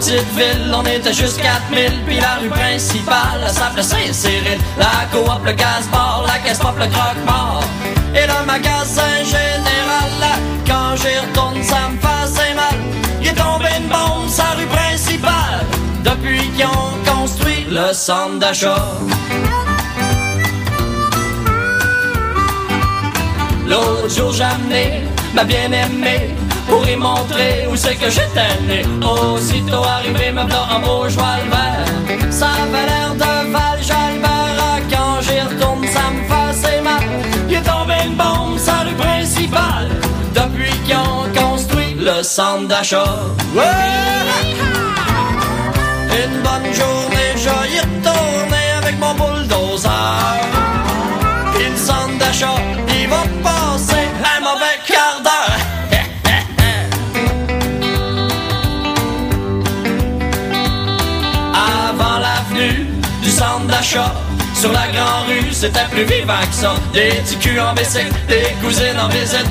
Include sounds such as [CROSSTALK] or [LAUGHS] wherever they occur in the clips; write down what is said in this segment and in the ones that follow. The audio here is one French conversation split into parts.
Petite ville, on était juste 4000, puis la rue principale, s'appelait Saint-Cyril. La coop, le gaz-bar, la caisse pop, le croque-mort. Et le magasin général, quand j'y retourne, ça me faisait mal. Il est tombé une bombe la rue principale, depuis qu'ils ont construit le centre d'achat. L'autre jour amené ma bien-aimée pour y montrer où c'est que j'étais né. Aussitôt arrivé, me voilà en beau joie le vert. Ça avait l'air de Val Jalbert. Quand j'y retourne, ça me faisait mal. Il est tombé une bombe sur la rue principale depuis qu'ils ont construit le centre d'achat. Une bonne journée, je y retourné avec mon bulldozer. Puis le centre d'achat, sur la grande rue, c'était plus vivant que ça. Des petits en bicycle, des cousines en visite.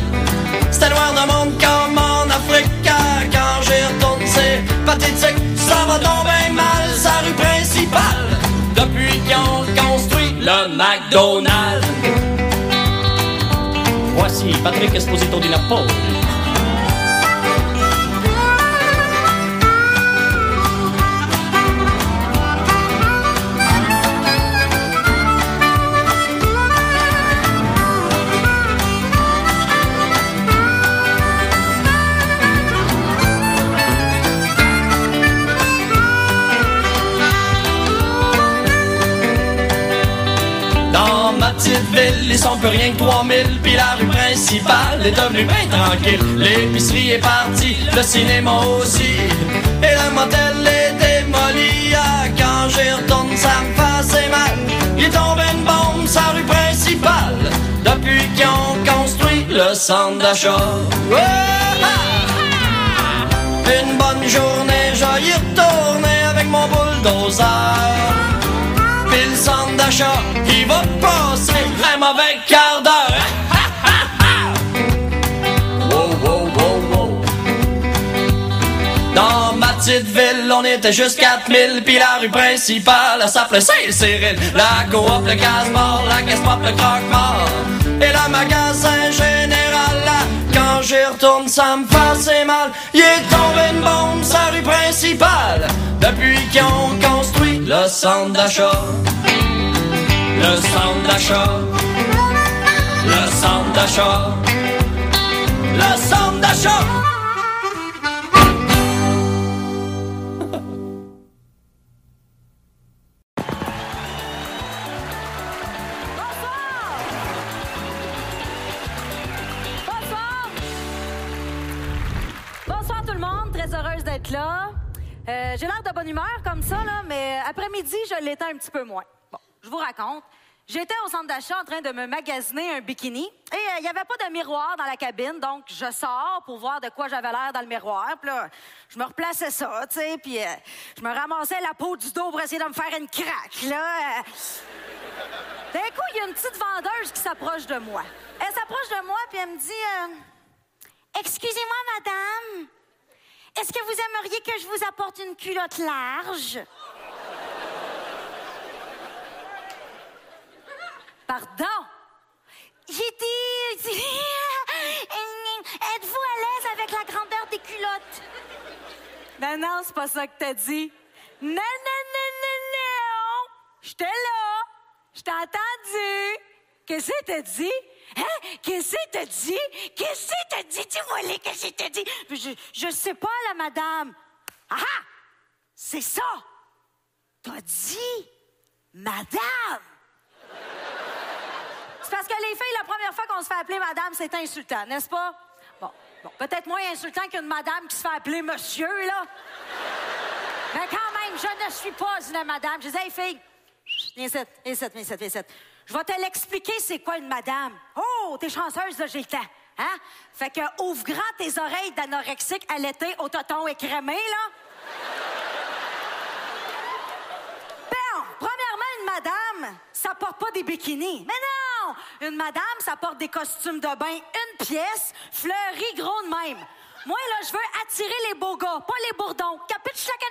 C'était noir de monde comme en Afrique. Quand j'y retourne, c'est pathétique. Ça va tomber mal, sa rue principale. Depuis qu'ils ont construit le McDonald's. Voici Patrick Esposito di Napoli. Petite ville, ils sont plus rien que 3000 Puis la rue principale est devenue bien tranquille. L'épicerie est partie, le cinéma aussi. Et le motel est démoli Ah, Quand j'y retourne, ça me faisait mal. Il est tombé une bombe sur la rue principale. Depuis qu'ils ont construit le centre d'achat. Ouais! Une bonne journée, je y retourner avec mon bulldozer puis le centre d'achat, il va passer un mauvais quart d'heure. [LAUGHS] Wow, wow, wow, wow. Dans ma petite ville, on était juste 4000, puis la rue principale, elle s'appelait Saint-Cyril. La coop, le gaz-mort, la caisse pop, le croque-mort. Et le magasin quand j'y retourne, ça me faisait mal. Il est tombé une bombe sur la rue principale, depuis qu'ils ont construit le centre d'achat. Le centre d'achat. Le centre d'achat. Le centre d'achat. Euh, J'ai l'air de bonne humeur comme ça, là, mais après-midi, je l'étais un petit peu moins. Bon, je vous raconte. J'étais au centre d'achat en train de me magasiner un bikini et euh, il n'y avait pas de miroir dans la cabine, donc je sors pour voir de quoi j'avais l'air dans le miroir. Puis là, je me replaçais ça, tu sais, puis euh, je me ramassais la peau du dos pour essayer de me faire une craque, là. D'un coup, il y a une petite vendeuse qui s'approche de moi. Elle s'approche de moi, puis elle me dit Excusez-moi, madame, est-ce que vous aimeriez que je vous apporte une culotte large Pardon J'ai dit. [LAUGHS] Êtes-vous à l'aise avec la grandeur des culottes Non, non, c'est pas ça que t'as dit. Non, non, non, non, non J'étais là Je t'ai entendu Qu'est-ce que t'as dit? Hein? Qu'est-ce que t'as dit? Qu'est-ce que t'as dit? Dis-moi les qu'est-ce que dit? Je, je sais pas, la madame. Ah ah! C'est ça! T'as dit, madame! C'est parce que les filles, la première fois qu'on se fait appeler madame, c'est insultant, n'est-ce pas? Bon, bon peut-être moins insultant qu'une madame qui se fait appeler monsieur, là. Mais quand même, je ne suis pas une madame. Je disais, hey, fille, viens ici, viens ici, viens ici, viens ici. Je vais te l'expliquer c'est quoi une madame. Oh, t'es chanceuse, là, j'ai le temps. Hein? Fait que ouvre grand tes oreilles d'anorexique l'été au toton écrémé, là. Bon, premièrement, une madame, ça porte pas des bikinis. Mais non! Une madame, ça porte des costumes de bain, une pièce, fleurie gros de même. Moi, là, je veux attirer les beaux gars, pas les bourdons. Capiche la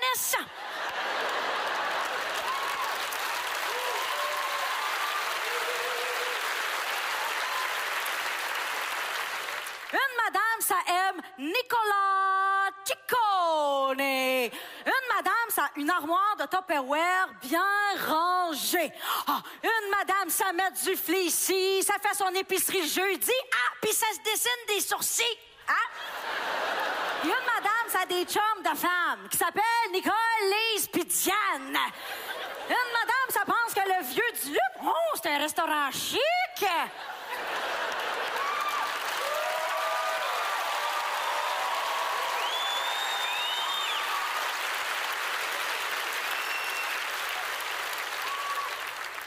Une madame, ça aime Nicolas Ciccone. Une madame, ça a une armoire de Tupperware bien rangée. Ah, une madame, ça met du fleecy, ça fait son épicerie jeudi. Ah, puis ça se dessine des sourcils. Puis une madame, ça a des chums de femmes qui s'appellent Nicole, Lise puis. Une madame, ça pense que le vieux du Luc, oh, c'est un restaurant chic.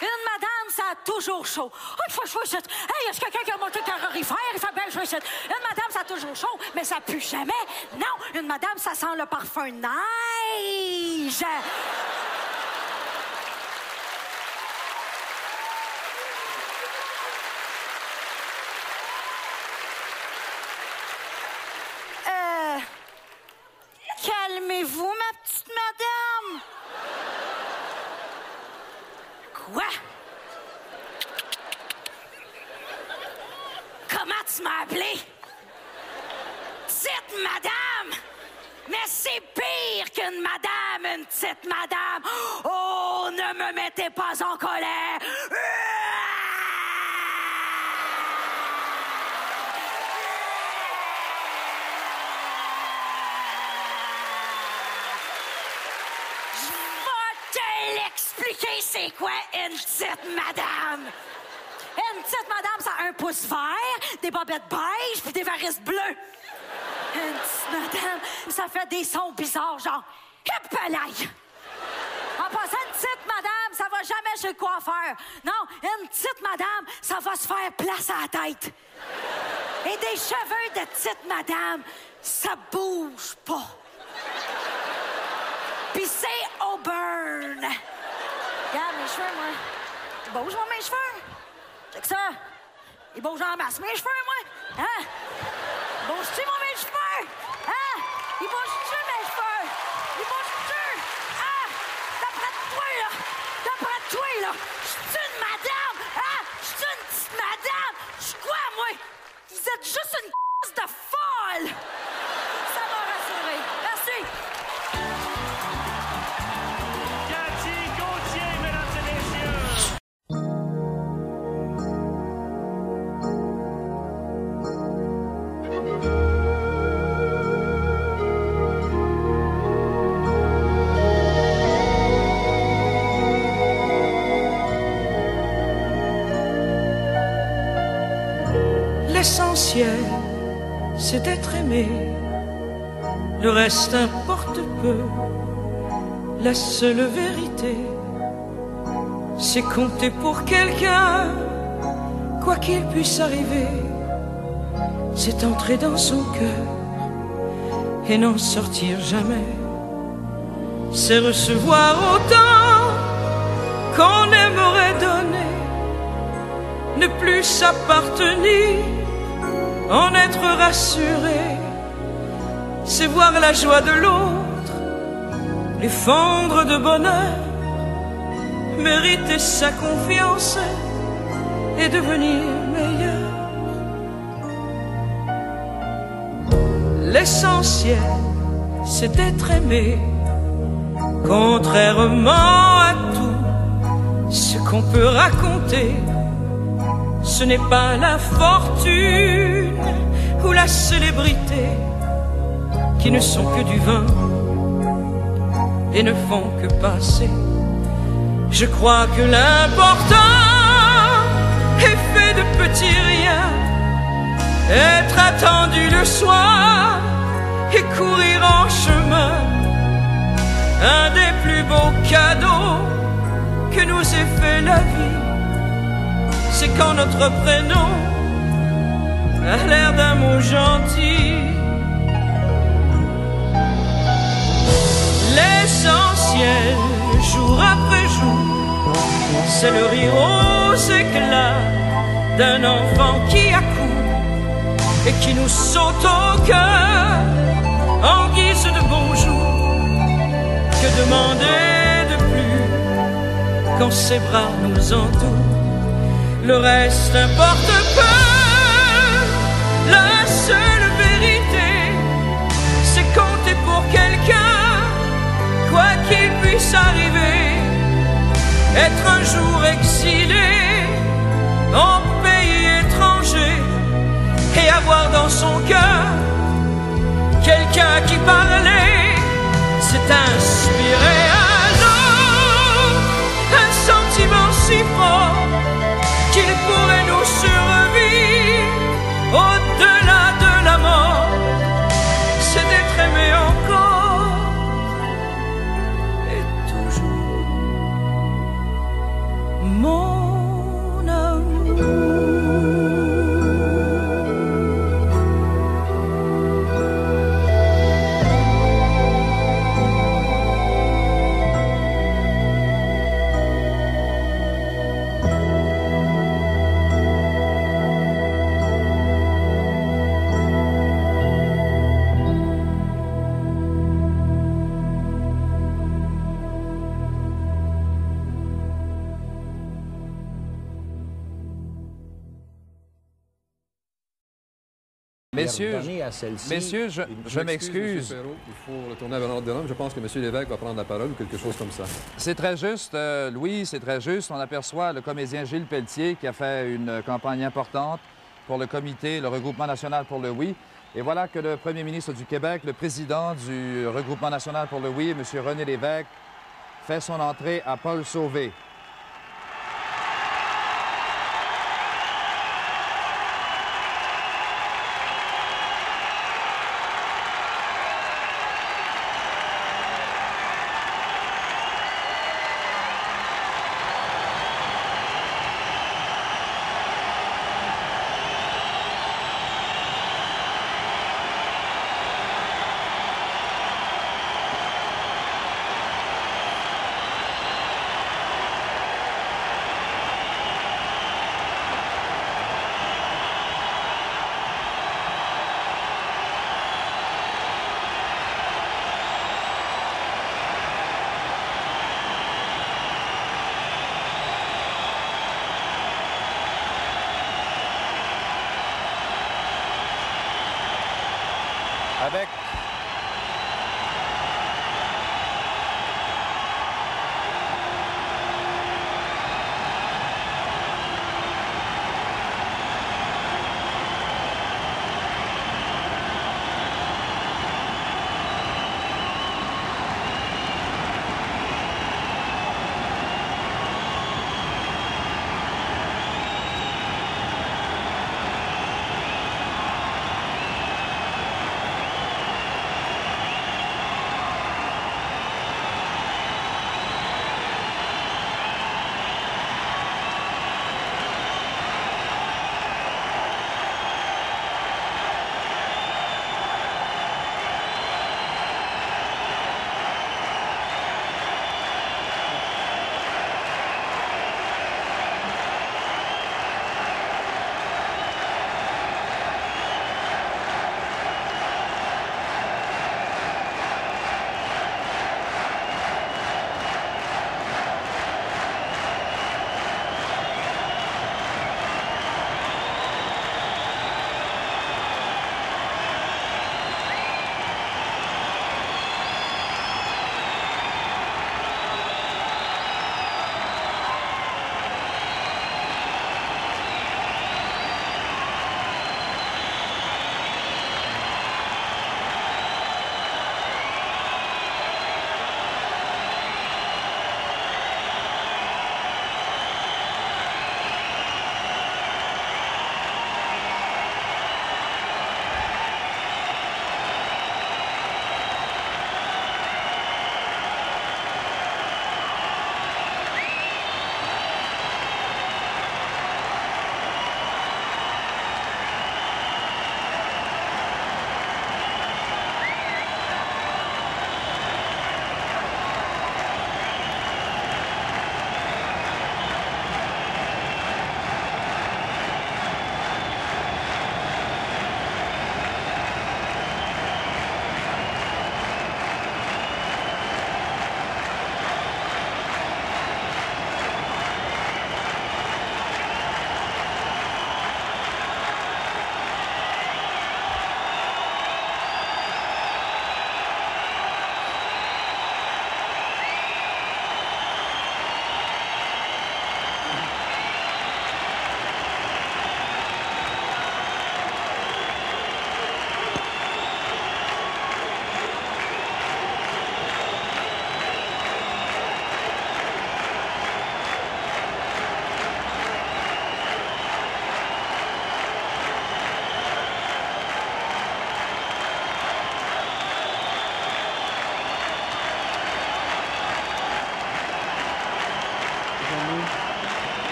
Une madame, ça a toujours chaud. Une fois, je vois cette- Hey, est-ce quelqu'un qui a monté le calorifère? Il fait bien, je Une madame, ça a toujours chaud, mais ça pue jamais. Non, une madame, ça sent le parfum neige. Euh. Calmez-vous, ma petite madame. Quoi? Comment tu m'as appelé? Petite madame! Mais c'est pire qu'une madame, une petite madame! Oh, ne me mettez pas en colère! Je vais l'expliquer, c'est quoi une petite madame? Une petite madame, ça a un pouce vert, des bobettes beige puis des varices bleues. Une petite madame, ça fait des sons bizarres, genre hip En passant, une petite madame, ça va jamais chez le coiffeur. Non, une petite madame, ça va se faire place à la tête. Et des cheveux de petite madame, ça bouge pas. Puis c'est Auburn. Regarde mes cheveux, moi. Ils bougent, moi, mes cheveux. Check ça. Ils bougent en masse, mes cheveux, moi. Hein? Ils bougent-tu, moi, mes cheveux? Hein? Ils bougent-tu, mes cheveux? Ils bougent-tu? Hein? D'après toi, là. D'après toi, là. Le reste importe peu. La seule vérité, c'est compter pour quelqu'un, quoi qu'il puisse arriver. C'est entrer dans son cœur et n'en sortir jamais. C'est recevoir autant qu'on aimerait donner ne plus s'appartenir, en être rassuré, c'est voir la joie de l'autre, les fendre de bonheur, mériter sa confiance et devenir meilleur. L'essentiel, c'est d'être aimé, contrairement à tout ce qu'on peut raconter. Ce n'est pas la fortune ou la célébrité qui ne sont que du vin et ne font que passer. Je crois que l'important est fait de petits riens, être attendu le soir et courir en chemin. Un des plus beaux cadeaux que nous ait fait la vie c'est quand notre prénom a l'air d'un mot gentil. Jour après jour, c'est le rire aux éclats d'un enfant qui accourt et qui nous saute au cœur en guise de bonjour. Que demander de plus quand ses bras nous entourent? Le reste importe peu. La seule Messieurs, à je, m'excuse, Il faut retourner à l'ordre de l'homme. Je pense que M. Lévesque va prendre la parole ou quelque chose comme ça. C'est très juste, euh, Louis, c'est très juste. On aperçoit le comédien Gilles Pelletier qui a fait une campagne importante pour le comité, le regroupement national pour le oui. Et voilà que le premier ministre du Québec, le président du regroupement national pour le oui, M. René Lévesque, fait son entrée à Paul Sauvé.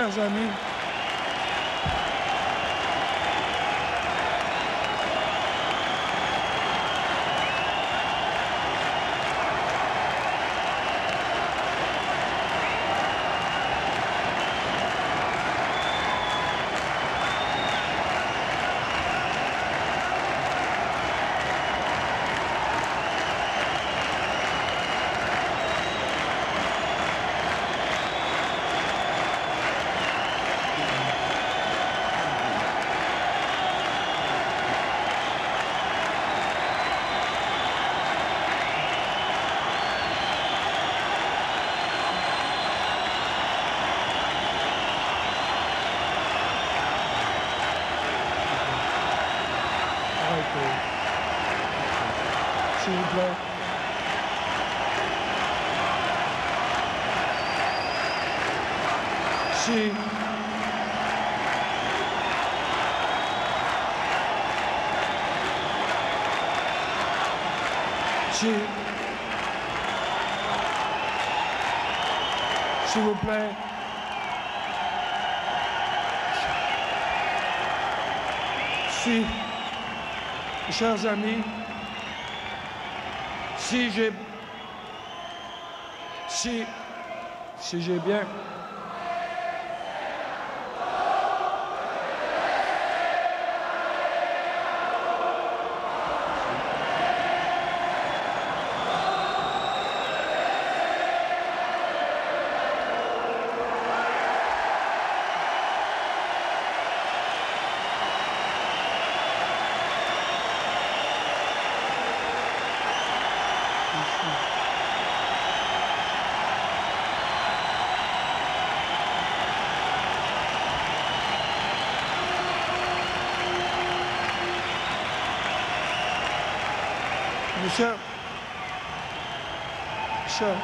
Chers amis, arrêtez. S'il vous plaît. Si. Si. S'il vous plaît. Si. Chers amis, si j'ai si si j'ai bien Mes chers, chers,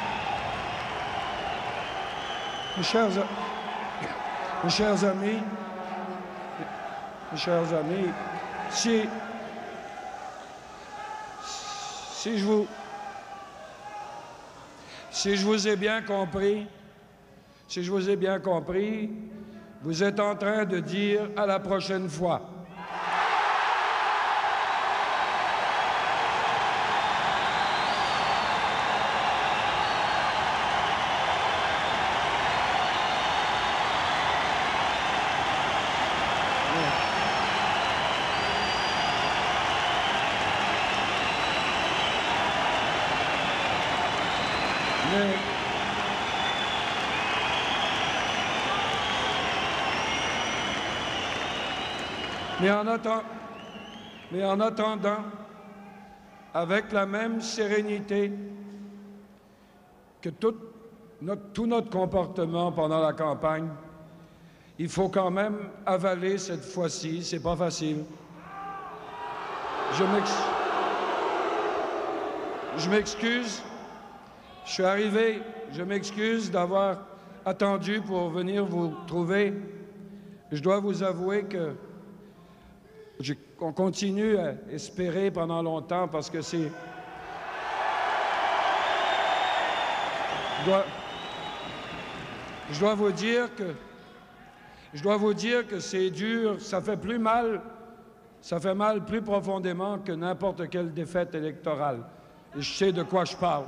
mes chers, a- mes chers amis, mes chers amis, si, si je vous, si je vous ai bien compris, si je vous ai bien compris, vous êtes en train de dire à la prochaine fois. Mais, mais, en attendant, avec la même sérénité que tout notre, tout notre comportement pendant la campagne, il faut quand même avaler cette fois-ci, c'est pas facile. Je m'ex- je m'excuse. Je suis arrivé, je m'excuse d'avoir attendu pour venir vous trouver. Je dois vous avouer que on continue à espérer pendant longtemps parce que c'est. Je dois, vous dire que je dois vous dire que c'est dur, ça fait plus mal, ça fait mal plus profondément que n'importe quelle défaite électorale. Et je sais de quoi je parle.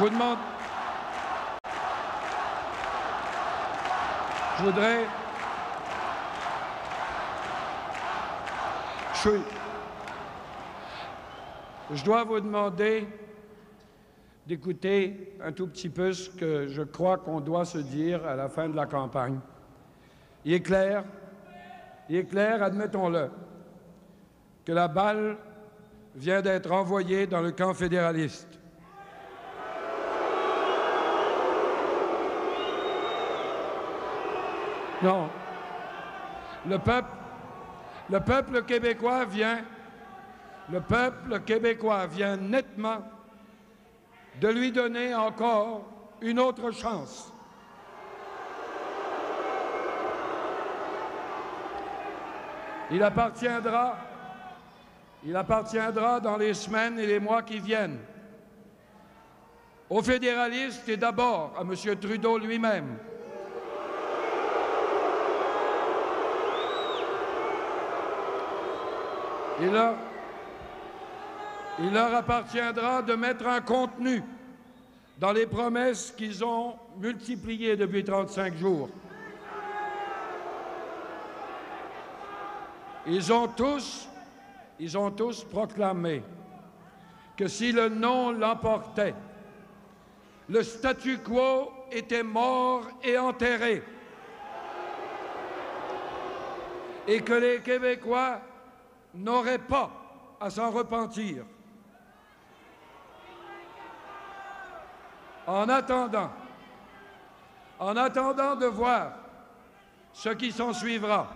Je vous demande. Je voudrais. Je, je dois vous demander d'écouter un tout petit peu ce que je crois qu'on doit se dire à la fin de la campagne. Il est clair, il est clair, admettons-le, que la balle vient d'être envoyée dans le camp fédéraliste. Non. Le peuple, le peuple québécois vient, le peuple québécois vient nettement de lui donner encore une autre chance. Il appartiendra, il appartiendra dans les semaines et les mois qui viennent aux fédéralistes et d'abord à M. Trudeau lui-même Il leur, appartiendra de mettre un contenu dans les promesses qu'ils ont multipliées depuis 35 jours. Ils ont tous, ils ont tous proclamé que si le non l'emportait, le statu quo était mort et enterré et que les Québécois n'auraient pas à s'en repentir. En attendant, en attendant de voir ce qui s'en suivra,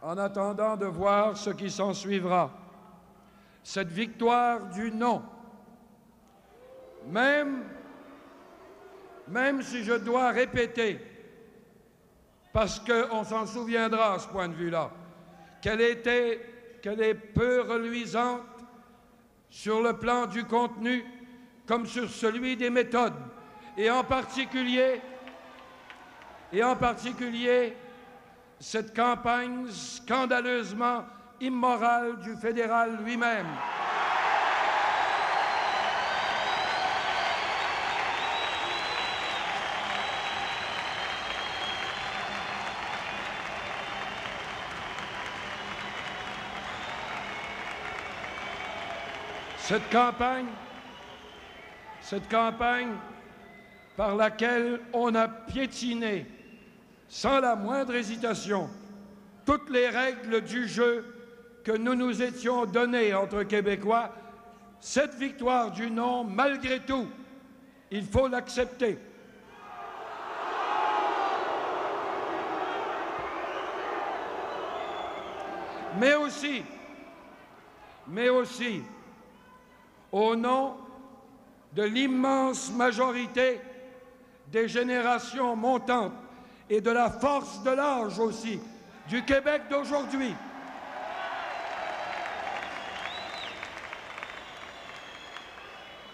en attendant de voir ce qui s'en suivra, cette victoire du non, même, même si je dois répéter, parce qu'on s'en souviendra à ce point de vue-là, qu'elle était, qu'elle est peu reluisante sur le plan du contenu comme sur celui des méthodes, et en particulier, et en particulier cette campagne scandaleusement immorale du fédéral lui-même. Cette campagne, cette campagne par laquelle on a piétiné sans la moindre hésitation toutes les règles du jeu que nous nous étions données entre Québécois, cette victoire du non, malgré tout, il faut l'accepter. Mais aussi, mais aussi, au nom de l'immense majorité des générations montantes et de la force de l'âge aussi du Québec d'aujourd'hui.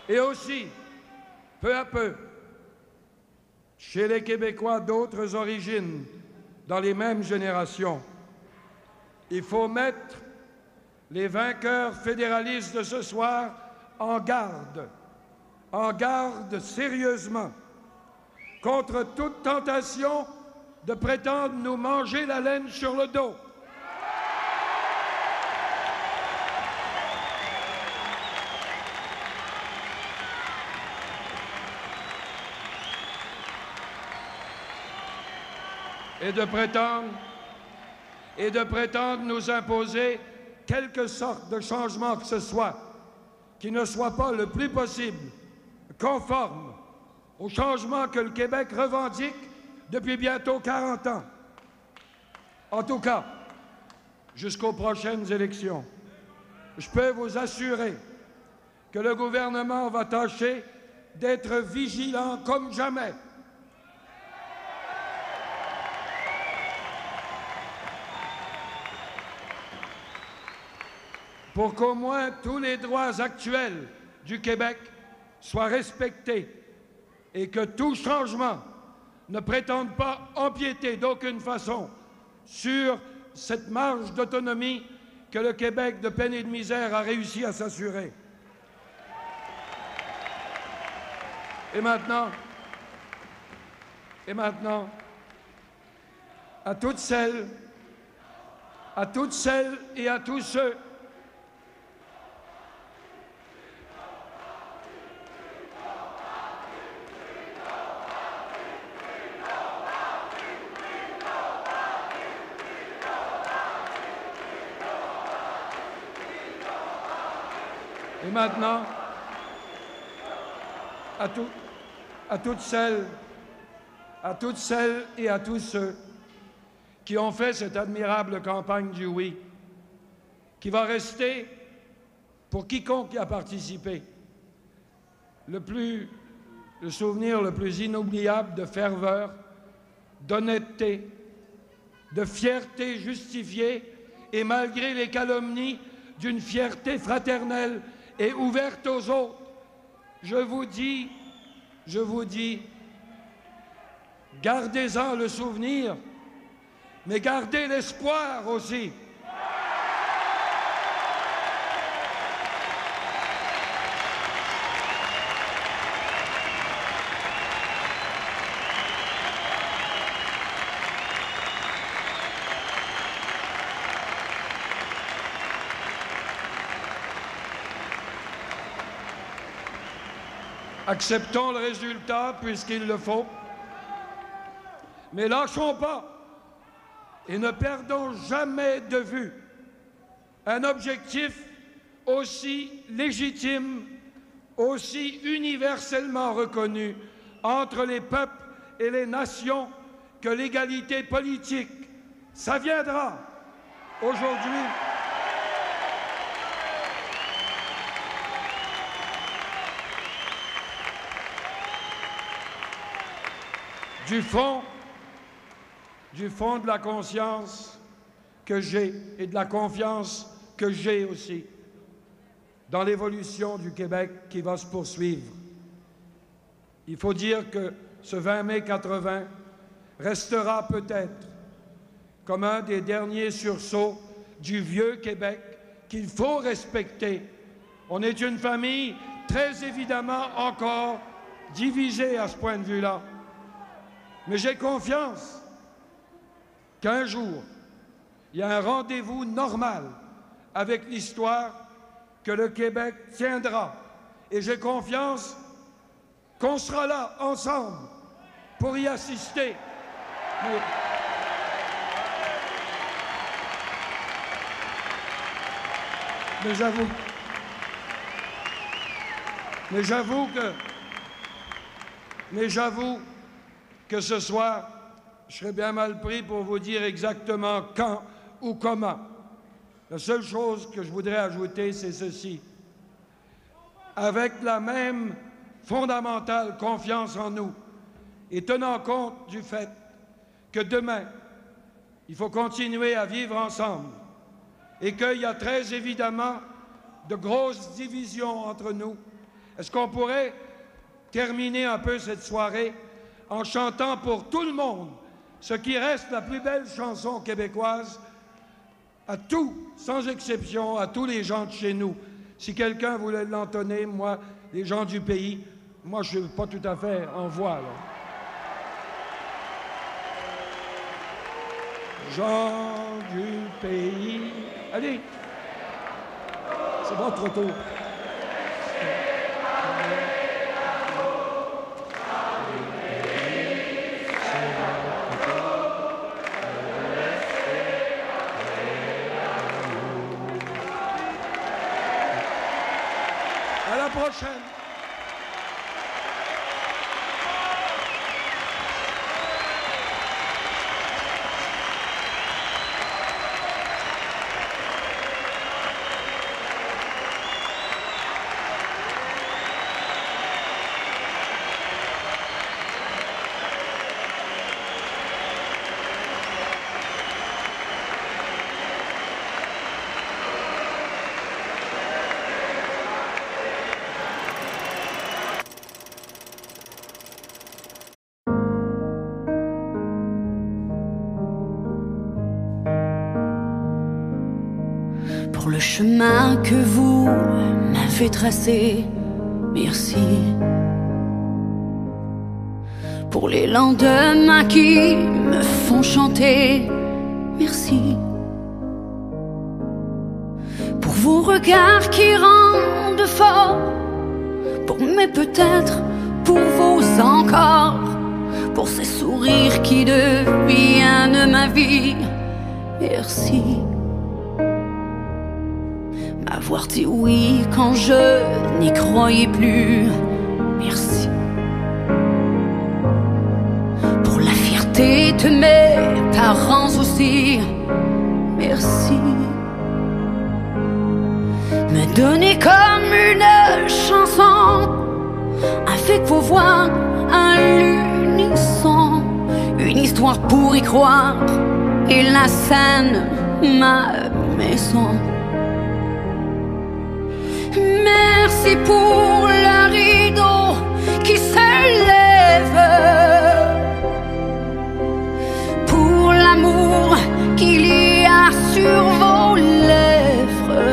Et aussi, peu à peu, chez les Québécois d'autres origines, dans les mêmes générations, il faut mettre les vainqueurs fédéralistes de ce soir en garde, en garde sérieusement contre toute tentation de prétendre nous manger la laine sur le dos. Et de prétendre et de prétendre nous imposer quelque sorte de changement que ce soit qui ne soit pas le plus possible conforme au changement que le Québec revendique depuis bientôt 40 ans. En tout cas, jusqu'aux prochaines élections. Je peux vous assurer que le gouvernement va tâcher d'être vigilant comme jamais pour qu'au moins tous les droits actuels du Québec soient respectés et que tout changement ne prétende pas empiéter d'aucune façon sur cette marge d'autonomie que le Québec de peine et de misère a réussi à s'assurer. Et maintenant, et maintenant, à toutes celles, à toutes celles et à tous ceux maintenant, à, toutes celles, à toutes celles et à tous ceux qui ont fait cette admirable campagne du oui, qui va rester, pour quiconque y a participé, le, plus, le souvenir le plus inoubliable de ferveur, d'honnêteté, de fierté justifiée et malgré les calomnies d'une fierté fraternelle et ouverte aux autres. Je vous dis, je vous dis, gardez-en le souvenir, mais gardez l'espoir aussi. Acceptons le résultat puisqu'il le faut. Mais lâchons pas et ne perdons jamais de vue un objectif aussi légitime, aussi universellement reconnu entre les peuples et les nations que l'égalité politique. Ça viendra aujourd'hui. Du fond, du fond de la conscience que j'ai et de la confiance que j'ai aussi dans l'évolution du Québec qui va se poursuivre. Il faut dire que ce 20 mai 80 restera peut-être comme un des derniers sursauts du vieux Québec qu'il faut respecter. On est une famille très évidemment encore divisée à ce point de vue-là. Mais j'ai confiance qu'un jour, il y a un rendez-vous normal avec l'histoire que le Québec tiendra. Et j'ai confiance qu'on sera là ensemble pour y assister. Mais, j'avoue, mais j'avoue que, mais j'avoue que ce soir, je serais bien mal pris pour vous dire exactement quand ou comment. La seule chose que je voudrais ajouter, c'est ceci. Avec la même fondamentale confiance en nous et tenant compte du fait que demain, il faut continuer à vivre ensemble et qu'il y a très évidemment de grosses divisions entre nous, est-ce qu'on pourrait terminer un peu cette soirée en chantant pour tout le monde ce qui reste la plus belle chanson québécoise à tous, sans exception, à tous les gens de chez nous. Si quelqu'un voulait l'entonner, moi, les gens du pays, moi, je ne suis pas tout à fait en voix. Là. Gens du pays. Allez, c'est votre tour. À merci. Pour les lendemains qui me font chanter, merci. Pour vos regards qui rendent fort, pour mes peut-être, pour vos encore, pour ces sourires qui deviennent ma vie, merci. M'avoir dit oui quand je n'y croyais plus, merci. Pour la fierté de mes parents aussi, merci. Me donner comme une chanson, avec vos voix à l'unisson, une histoire pour y croire, et la Seine, ma maison. Merci pour le rideau qui s'élève, pour l'amour qu'il y a sur vos lèvres,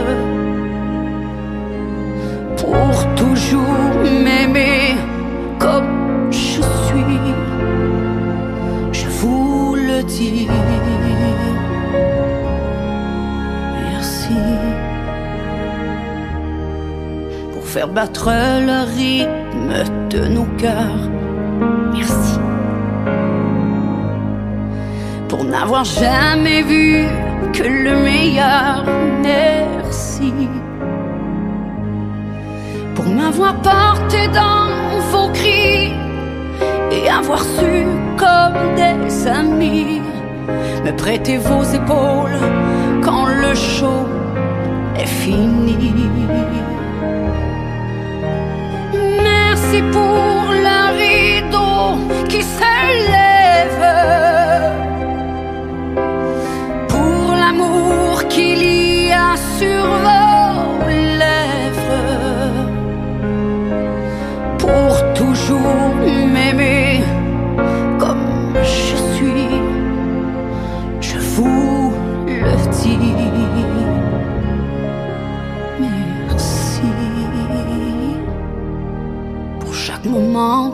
pour toujours faire battre le rythme de nos cœurs. Merci pour n'avoir jamais vu que le meilleur. Merci pour m'avoir porté dans vos cris et avoir su comme des amis me prêter vos épaules quand le show est fini. Merci pour le rideau qui s'élève, pour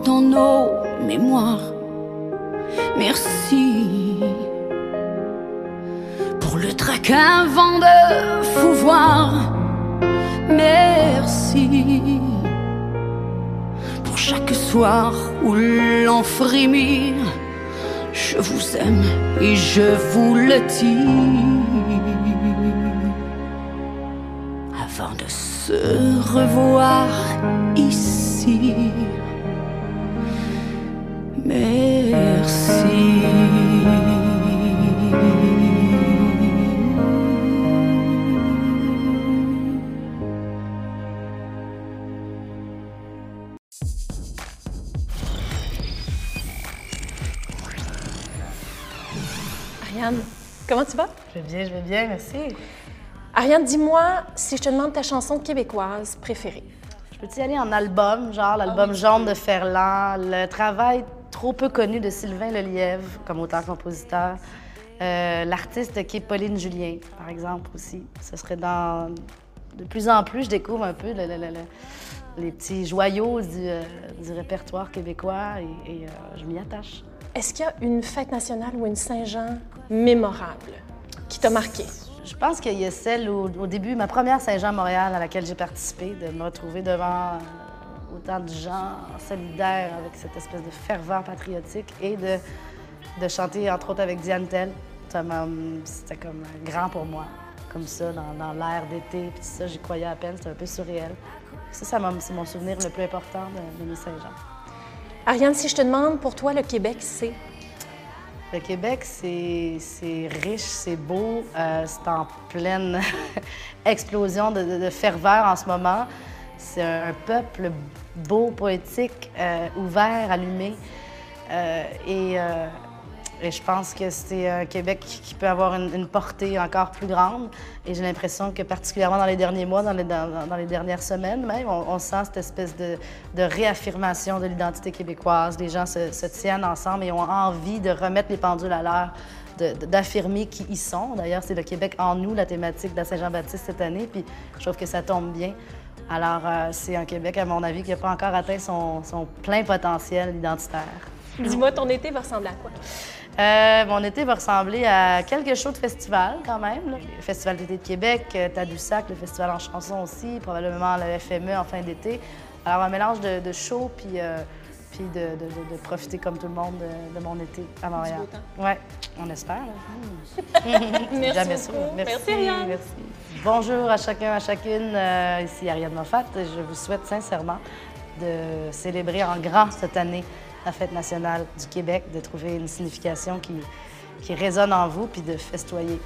dans nos mémoires. Merci pour le tracas vent de pouvoir. Merci pour chaque soir où l'on frémit. Je vous aime et je vous le dis. Avant de se revoir ici. Merci. Ariane, comment tu vas? Je vais bien, je vais bien, merci. Ariane, dis-moi si je te demande ta chanson québécoise préférée. Je peux-tu y aller en album, genre l'album Jaune de Ferland, le travail trop peu connu de Sylvain Lelièvre comme auteur-compositeur, euh, l'artiste qui est Pauline Julien, par exemple, aussi. Ce serait dans... De plus en plus, je découvre un peu le- le- le- le- les petits joyaux du, euh, du répertoire québécois et, et, euh, je m'y attache. Est-ce qu'il y a une fête nationale ou une Saint-Jean mémorable qui t'a marqué? Je pense qu'il y a celle au, au début, ma première Saint-Jean-Montréal à laquelle j'ai participé, de me retrouver devant autant de gens solidaires avec cette espèce de ferveur patriotique et de, de chanter, entre autres, avec Diane Tell. C'était comme grand pour moi, comme ça, dans, dans l'air d'été, puis ça, j'y croyais à peine, c'était un peu surréel. Ça, c'est mon souvenir le plus important de, de mes Saint-Jean. Ariane, si je te demande pour toi, le Québec, c'est? Le Québec, c'est c'est riche, c'est beau, euh, c'est en pleine [LAUGHS] explosion de, de- de ferveur en ce moment. C'est un, peuple beau, poétique, euh, ouvert, allumé. Euh, et, euh, et je pense que c'est un Québec qui peut avoir une, portée encore plus grande. Et j'ai l'impression que particulièrement dans les derniers mois, dans les, dans, les dernières semaines même, on, sent cette espèce de, réaffirmation de l'identité québécoise. Les gens se, tiennent ensemble et ont envie de remettre les pendules à l'heure, d'affirmer qui ils sont. D'ailleurs, c'est le Québec en nous, la thématique de Saint-Jean-Baptiste cette année. Puis je trouve que ça tombe bien. Alors, euh, c'est un Québec, à mon avis, qui n'a pas encore atteint son, son plein potentiel identitaire. Dis-moi, ton été va ressembler à quoi? Euh, mon été va ressembler à quelques shows de festival quand même. là. Le Festival d'été de Québec, euh, Tadoussac, le Festival en chanson aussi, probablement le FME en fin d'été. Alors un mélange de, de shows puis, euh, puis de, de- de- de profiter comme tout le monde de, mon été à Montréal. Ouais, on espère. là. [LAUGHS] Merci Jamais. Merci, merci. Bonjour à chacun, à chacune. Euh, ici Ariane Moffat. Je vous souhaite sincèrement de célébrer en grand cette année la fête nationale du Québec, de trouver une signification qui, qui résonne en vous, puis de festoyer.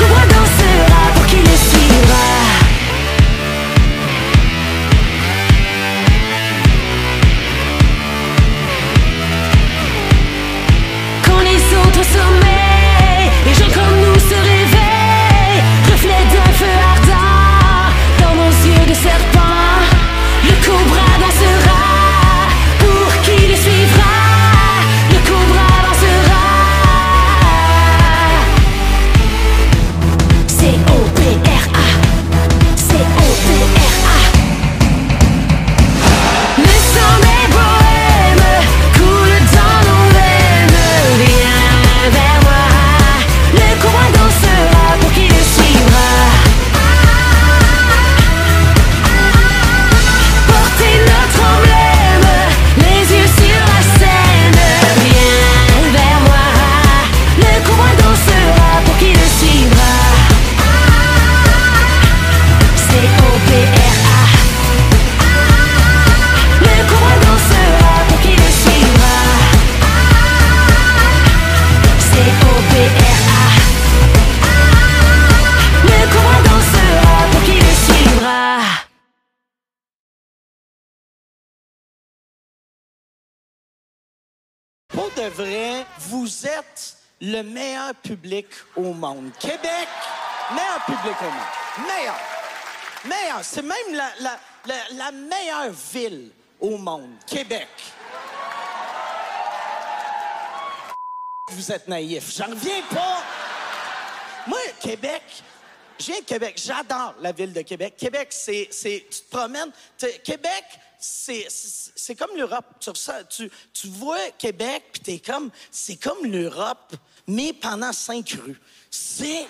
Le combat le meilleur public au monde. Québec, meilleur public au monde. Meilleur. Meilleur. C'est même la, la- la- meilleure ville au monde. Québec. Vous êtes naïf. J'en reviens pas. Moi, Québec, je viens de Québec. J'adore la ville de Québec. Québec, c'est. c'est- Tu te promènes. Québec, c'est, c'est, comme l'Europe. Tu, tu vois Québec, puis t'es comme. C'est comme l'Europe, mais pendant cinq rues. C'est.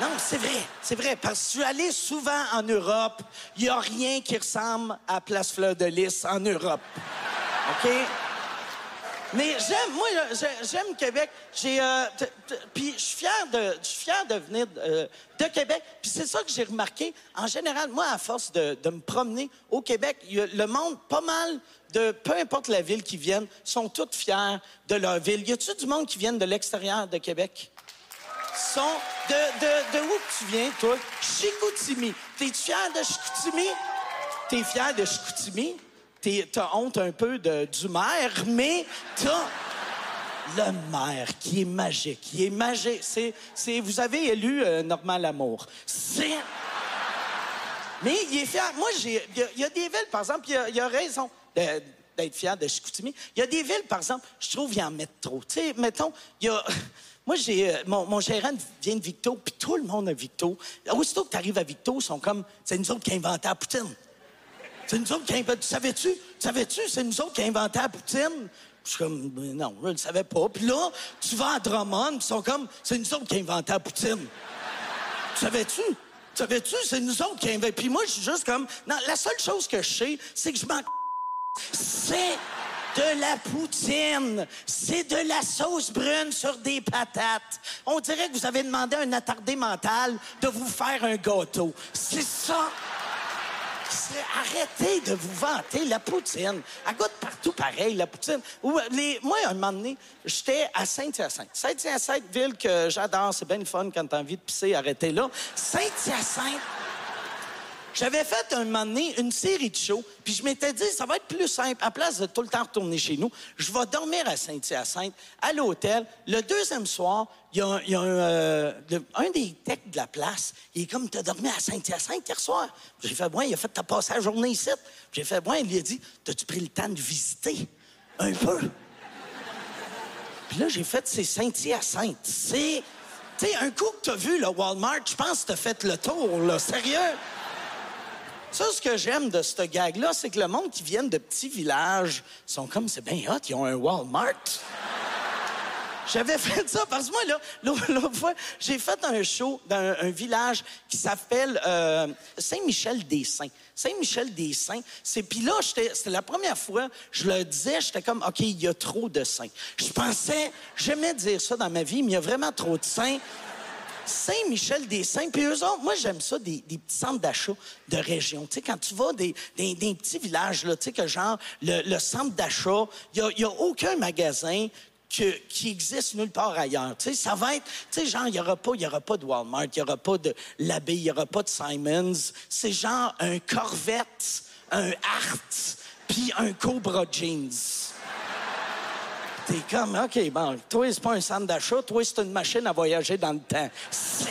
Non, c'est vrai, c'est vrai, parce que je suis allé souvent en Europe. Il n'y a rien qui ressemble à Place Fleur de Lys en Europe. OK? Mais j'aime, moi, j'ai- j'aime Québec. J'ai, euh, puis je suis fier de, fier de venir euh, de Québec. Puis c'est ça que j'ai remarqué. En général, moi, à force de, me promener au Québec, le monde, pas mal de, peu importe la ville qu'ils viennent, sont tous fiers de leur ville. Y a-tu du monde qui viennent de l'extérieur de Québec? De, de, de où tu viens, toi? Chicoutimi. T'es-tu fier de Chicoutimi? T'es fier de Chicoutimi? T'as honte un peu de, du maire, mais t'as le maire qui est magique. Qui est magique. C'est, c'est, vous avez élu euh, Normand Lamour. C'est... Mais il est fier. Moi, il y a- il des villes, par exemple, il y il y a raison d'être fier de Chicoutimi. Il y a des villes, par exemple, je trouve qu'ils en mettent trop. Tu sais, mettons, il y a... [LAUGHS] Moi, j'ai... euh, Mon, mon gérant vient de Victo, puis tout le monde a Victo. Aussitôt que tu arrives à Victo, ils sont comme... C'est nous autres qui inventé la poutine. C'est nous autres qui. Tu savais-tu? Tu savais-tu? C'est nous autres qui inventé la poutine? Je suis comme, Ben non, je le savais pas. Puis là, tu vas à Drummond, ils sont comme, c'est nous autres qui inventé la poutine. Tu savais-tu? Tu savais-tu? C'est nous autres qui inventé. Puis moi, je suis juste comme, non, la seule chose que je sais, c'est que je m'en c'est de la poutine. C'est de la sauce brune sur des patates. On dirait que vous avez demandé à un attardé mental de vous faire un gâteau. C'est ça. Arrêtez de vous vanter la poutine. Elle goûte partout pareil, la poutine. Moi, un moment donné, j'étais à Saint-Hyacinthe. Saint-Hyacinthe, ville que j'adore, c'est bien le fun quand t'as envie de pisser, arrêtez là. Saint-Hyacinthe, j'avais fait un moment donné une série de shows, puis je m'étais dit, ça va être plus simple. À place de tout le temps retourner chez nous, je vais dormir à Saint-Hyacinthe, à l'hôtel. Le deuxième soir, il y a, un- euh, un des techs de la place, il est comme, t'as dormi à Saint-Hyacinthe hier soir? J'ai fait, ouais, il a fait, t'as passé la journée ici. J'ai fait, ouais, il lui a dit, t'as-tu pris le temps de visiter? Un peu? Puis là, j'ai fait, c'est Saint-Hyacinthe. C'est, tu sais, un coup que t'as vu le Walmart, je pense que t'as fait le tour, là. Sérieux? Ça, ce que j'aime de ce gag-là, c'est que le monde qui vient de petits villages sont comme, c'est bien hot, ils ont un Walmart. J'avais fait ça parce que moi, là, l'autre fois, j'ai fait un show dans un, village qui s'appelle euh, Saint-Michel-des-Saints. Saint-Michel-des-Saints, c'est... Puis là, c'était la première fois, je le disais, j'étais comme, OK, il y a trop de saints. Je pensais, j'aimais dire ça dans ma vie, mais il y a vraiment trop de saints. Saint-Michel-des-Saints. Puis eux autres, moi, j'aime ça, des, petits centres d'achat de région. Tu sais, quand tu vas des, des, petits villages, tu sais, que genre, le, centre d'achat, il n'y a, a aucun magasin que- qui existe nulle part ailleurs. Tu sais, ça va être, tu sais, genre, il n'y aura pas, il y aura pas de Walmart, il n'y aura pas de Labé, il n'y aura pas de Simons. C'est genre un Corvette, un Hart, puis un Cobra Jeans. T'es comme, OK, bon, toi, c'est pas un centre d'achat, toi, c'est une machine à voyager dans le temps. C'est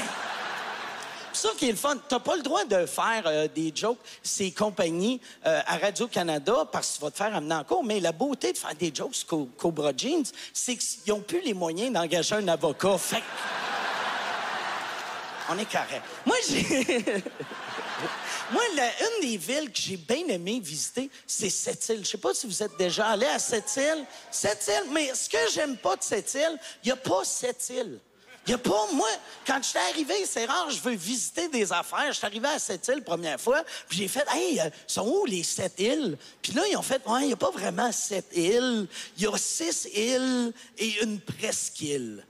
ça qui est le fun. T'as pas le droit de faire euh, des jokes, ces compagnies euh, à Radio-Canada, parce que tu vas te faire amener en cours. Mais la beauté de faire des jokes Co- Cobra Jeans, c'est qu'ils ont plus les moyens d'engager un avocat. Fait On est carré. Moi, j'ai... [LAUGHS] [LAUGHS] Moi, une des villes que j'ai bien aimé visiter, c'est Sept-Îles. Je sais pas si vous êtes déjà allé à Sept-Îles. Sept-Îles, mais ce que j'aime pas de Sept-Îles, il y a pas Sept-Îles. Il a pas, moi, quand j'étais arrivé, c'est rare, je veux visiter des affaires. Je suis arrivé à Sept-Îles première fois, puis j'ai fait, hey, euh, sont où les sept îles? Puis là, ils ont fait, ouais, il n'y a pas vraiment sept îles. Il y a six îles et une presqu'île.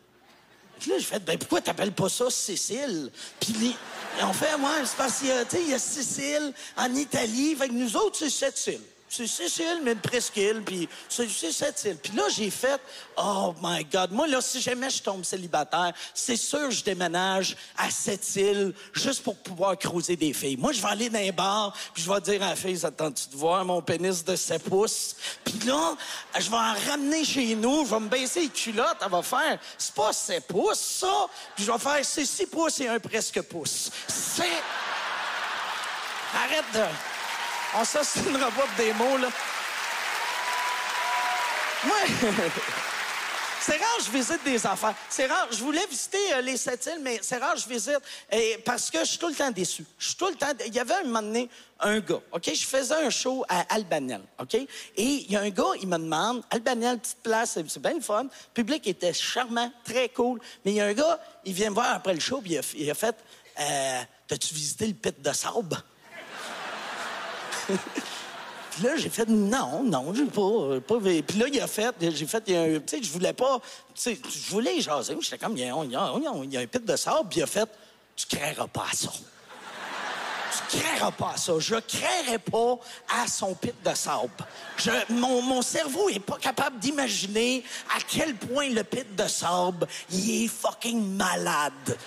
Puis là, j'ai fait, ben pourquoi t'appelles pas ça Sicile? Puis les- ont fait, ouais, c'est parce qu'il y a, tu sais, il y a Sicile en Italie, fait que nous autres, c'est îles. C'est mais une presqu'île, puis c'est sept îles. Puis là, j'ai fait, oh my God, moi, là, si jamais je tombe célibataire, c'est sûr je déménage à sept îles juste pour pouvoir creuser des filles. Moi, je vais aller dans un bar, puis je vais dire à la fille, attends-tu de voir mon pénis de 7 pouces? Puis là, je vais en ramener chez nous, je vais me baisser les culottes, elle va faire, c'est pas 7 pouces, ça? Puis je vais faire, c'est 6 pouces et un presque pouce. C'est... Arrête de... On s'ostinera pas pour des mots, là. Moi... [LAUGHS] C'est rare, je visite des affaires. C'est rare, je voulais visiter euh, les sept îles, mais c'est rare, je visite parce que je suis tout le temps déçu. Je suis tout le temps. Il y avait un moment donné un gars, ok, je faisais un show à Albanel, ok, et il y a un gars, il me demande, Albanel, petite place, c'est bien le fun. Le public était charmant, très cool, mais il y a un gars, il vient me voir après le show, puis il a, il a fait, euh, t'as-tu visité le pit de sable? Puis là, j'ai fait non, non, j'ai pas, euh, pas. Puis là, il a fait, j'ai fait, tu sais, je voulais pas, tu sais, je voulais jaser. J'étais comme, il y, a, un pit de sable, puis il a fait, tu créeras pas ça. Tu créeras pas ça. Je créerai pas à son pit de sable. Mon, cerveau est pas capable d'imaginer à quel point le pit de sable, il est fucking malade.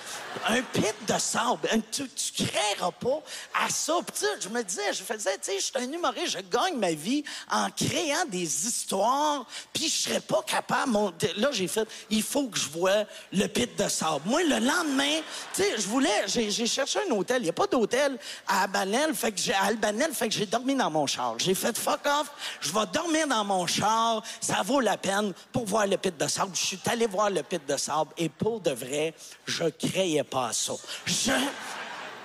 Un pit de sable, tu, tu créeras pas à ça. Puis je me disais, je faisais, tu sais, je suis un je gagne ma vie en créant des histoires, puis je serais pas capable. mon- là, j'ai fait, il faut que je voie le pit de sable. Moi, le lendemain, je voulais, j'ai cherché un hôtel. Il n'y a pas d'hôtel à Albanel, fait que j'ai Albanel, fait que j'ai dormi dans mon char. J'ai fait fuck off, je vais dormir dans mon char, ça vaut la peine pour voir le pit de sable. Je suis allé voir le pit de sable et pour de vrai, je créais pas ça. Je,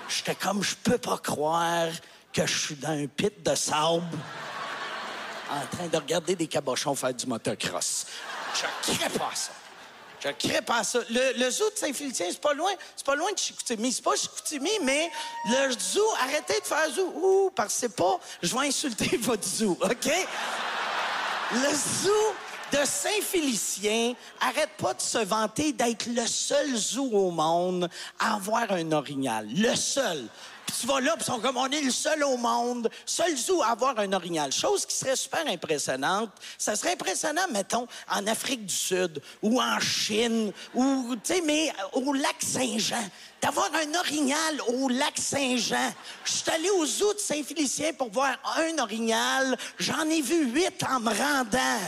j'étais comme, je peux pas croire que je suis dans un pit de sable en train de regarder des cabochons faire du motocross. Je ne pas ça. Je ne pas ça. Le, le zoo de Saint-Félicien, c'est pas loin. C'est pas loin de Chicoutimi. C'est pas Chicoutimi, mais le zoo, arrêtez de faire zoo. Ouh, parce que c'est pas... Je vais insulter [LAUGHS] votre zoo, OK? Le zoo de Saint-Félicien arrête pas de se vanter d'être le seul zoo au monde à avoir un orignal. Le seul. Puis tu vas là, puis sont comme, on est le seul au monde, seul zoo à avoir un orignal. Chose qui serait super impressionnante. Ça serait impressionnant, mettons, en Afrique du Sud ou en Chine ou, tu sais, mais au lac Saint-Jean. D'avoir un orignal au lac Saint-Jean. Je suis allé au zoo de Saint-Félicien pour voir un orignal. J'en ai vu huit en me rendant.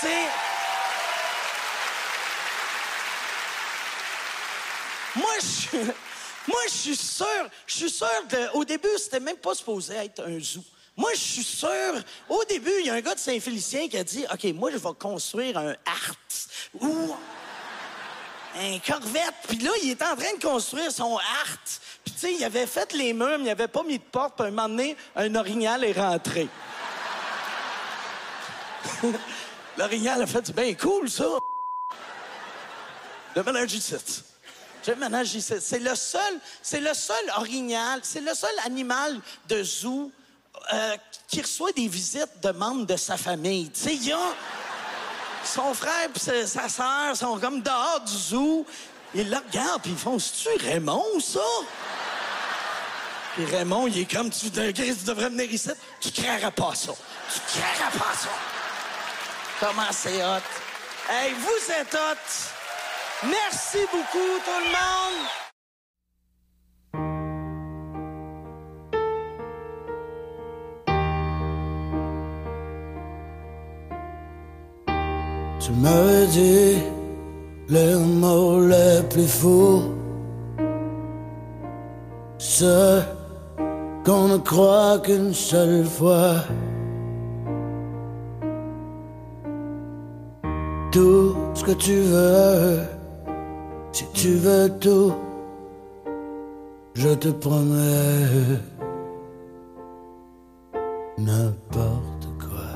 C'est. Moi, je suis. [LAUGHS] Moi, je suis sûr. Je suis sûr de. Au début, c'était même pas supposé être un zoo. Moi, je suis sûr. Au début, il y a un gars de Saint-Félicien qui a dit OK, moi, je vais construire un Art ou un Corvette. Puis là, il est en train de construire son Art. Puis, tu sais, il avait fait les murs, mais il avait pas mis de porte. Puis, un moment donné, un orignal est rentré. [LAUGHS] L'orignal a fait, bien cool, ça. Le ménage ici. C'est le seul, c'est le seul orignal, c'est le seul animal de zoo euh, qui reçoit des visites de membres de sa famille. Tu sais, il y a son frère et sa sœur sont comme dehors du zoo. Ils le regardent puis ils font, c'est-tu Raymond, ça? Puis Raymond, il est comme, tu, tu devrais venir ici. Tu créeras pas ça. Tu créeras pas ça. Comment c'est hot. Hey, vous êtes hot. Merci beaucoup, tout le monde. Tu m'avais dit les mots les plus fous, ceux qu'on ne croit qu'une seule fois. tout ce que tu veux, si tu veux tout, je te promets n'importe quoi.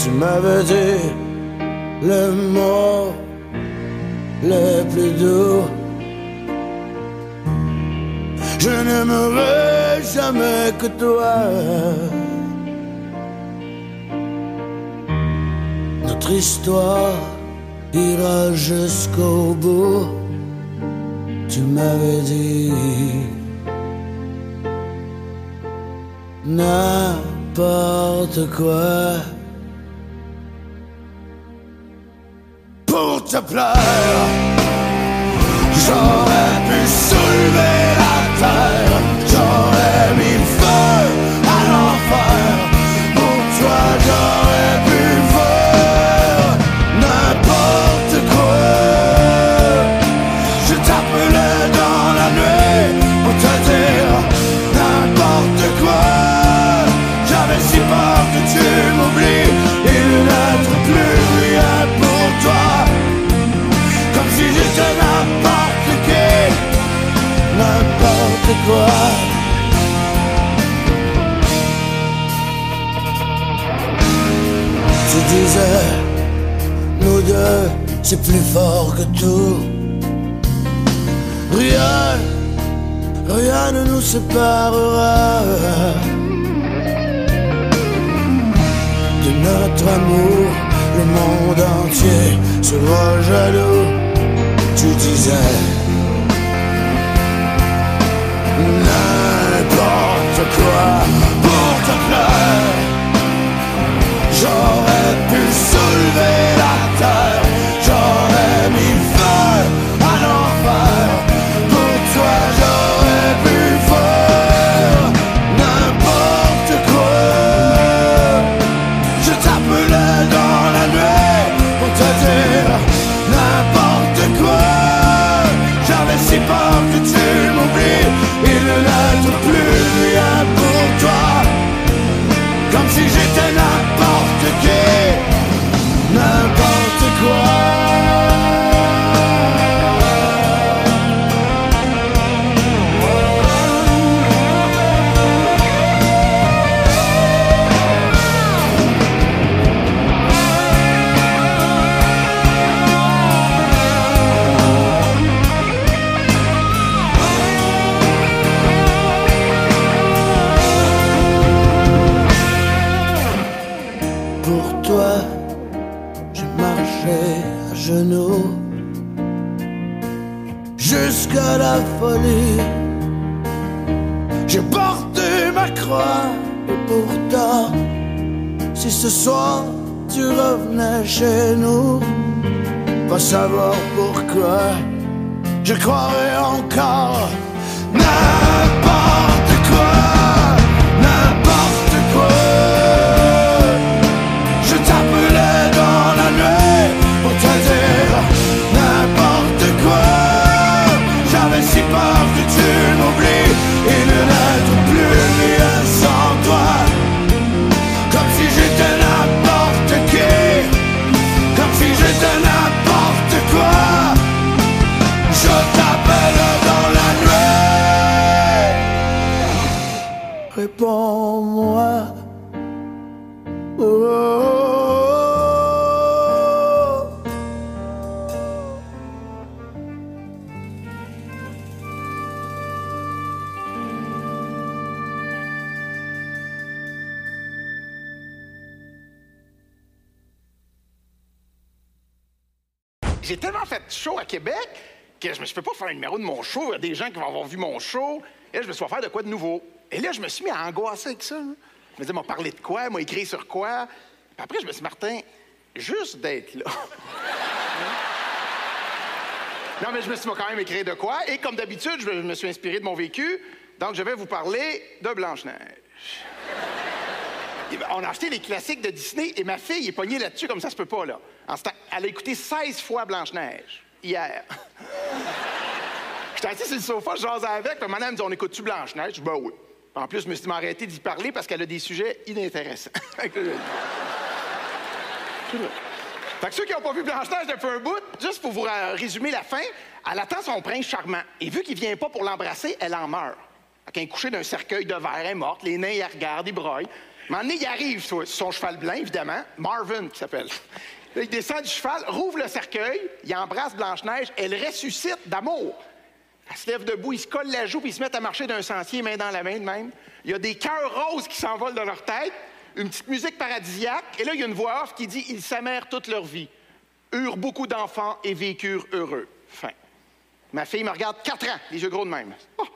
Tu m'avais dit le mot le plus doux. Je n'aimerai jamais que toi. Notre histoire ira jusqu'au bout. Tu m'avais dit n'importe quoi pour te plaire. J'aurais pu soulever la terre, Tu disais, nous deux, c'est plus fort que tout. Rien, rien ne nous séparera de notre amour. Le monde entier sera jaloux. Tu disais n'importe quoi pour te plaire. J'aurais pu soulever la terre, je croirais numéro de mon show. Il y a des gens qui vont avoir vu mon show. Et là, je me suis fait de quoi de nouveau. Et là, je me suis mis à angoisser avec ça. là. Je me disais, m'a parlé de quoi, m'a écrit sur quoi. Puis après, je me suis dit, Martin, juste d'être là. non, mais je me suis dit, quand même écrit de quoi. Et comme d'habitude, je me suis inspiré de mon vécu. Donc, je vais vous parler de Blanche-Neige. Ben, On a acheté les classiques de Disney et ma fille est pognée là-dessus comme ça se peut pas, là. Elle a écouté 16 fois Blanche-Neige, hier. J'étais assis sur le sofa, je jasais avec, puis madame me dit On écoute-tu Blanche-Neige? Je dis Ben oui. En plus, je me suis arrêté d'y parler parce qu'elle a des sujets inintéressants. [LAUGHS] Fait que ceux qui n'ont pas vu Blanche-Neige depuis un bout, juste pour vous résumer la fin, elle attend son prince charmant. Et vu qu'il vient pas pour l'embrasser, elle en meurt. Fait qu'elle est couchée d'un cercueil de verre, elle est morte, les nains, ils regardent, ils broient. Un moment donné, il arrive son cheval blanc, évidemment, Marvin qui s'appelle. Il descend du cheval, rouvre le cercueil, il embrasse Blanche-Neige, elle ressuscite d'amour. Elle se lève debout, ils se collent la joue, puis ils se mettent à marcher d'un sentier, main dans la main de même. Il y a des cœurs roses qui s'envolent dans leur tête, une petite musique paradisiaque, et là, il y a une voix off qui dit Ils s'amèrent toute leur vie, eurent beaucoup d'enfants et vécurent heureux. Fin. Ma fille me regarde quatre ans, les yeux gros de même. Oh,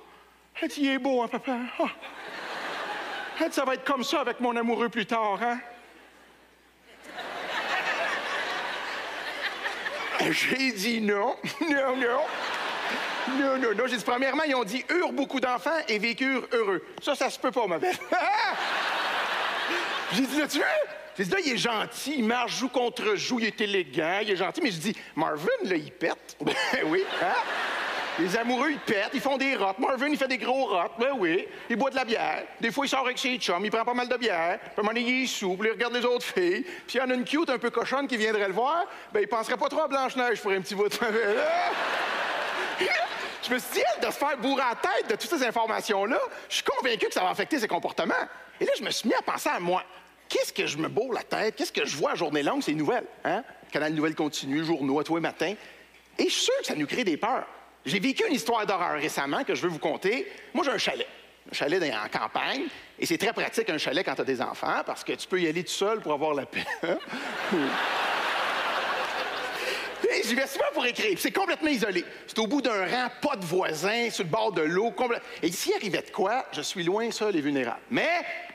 elle dit Il est beau, hein, papa? Oh. Elle dit Ça va être comme ça avec mon amoureux plus tard, hein? [LAUGHS] J'ai dit non, [LAUGHS] non, non. Non, non, non. J'ai dit, premièrement, ils ont dit eurent beaucoup d'enfants et vécurent heureux. Ça, ça se peut pas, ma belle. [LAUGHS] J'ai dit, là, tu vois? J'ai dit, là, il est gentil, il marche joue contre joue, il est élégant, il est gentil. Mais je dis, Marvin, là, il pète. [LAUGHS] Ben oui, hein? Les amoureux, ils pètent, ils font des rottes. Marvin, il fait des gros rottes. Ben oui. Il boit de la bière. Des fois, il sort avec ses chums, il prend pas mal de bière. Puis à un moment donné, il est il regarde les autres filles. Puis s'il y en a une cute un peu cochonne qui viendrait le voir, ben il penserait pas trop à Blanche-Neige pour un petit bout de [LAUGHS] Je me suis dit, elle, de se faire bourrer la tête de toutes ces informations-là, je suis convaincu que ça va affecter ses comportements. Et là, je me suis mis à penser à moi. Qu'est-ce que je me bourre la tête? Qu'est-ce que je vois à journée longue? C'est les nouvelles. Hein? Canal Nouvelles continue, journaux, à tous. Et je suis sûr que ça nous crée des peurs. J'ai vécu une histoire d'horreur récemment que je veux vous conter. Moi, j'ai un chalet. Un chalet en campagne. Et c'est très pratique, un chalet, quand tu as des enfants, parce que tu peux y aller tout seul pour avoir la paix. [LAUGHS] J'y vais souvent pour écrire. C'est complètement isolé. C'est au bout d'un rang, pas de voisins, sur le bord de l'eau. complè- Et s'il arrivait de quoi, je suis loin, seul et vulnérable. Mais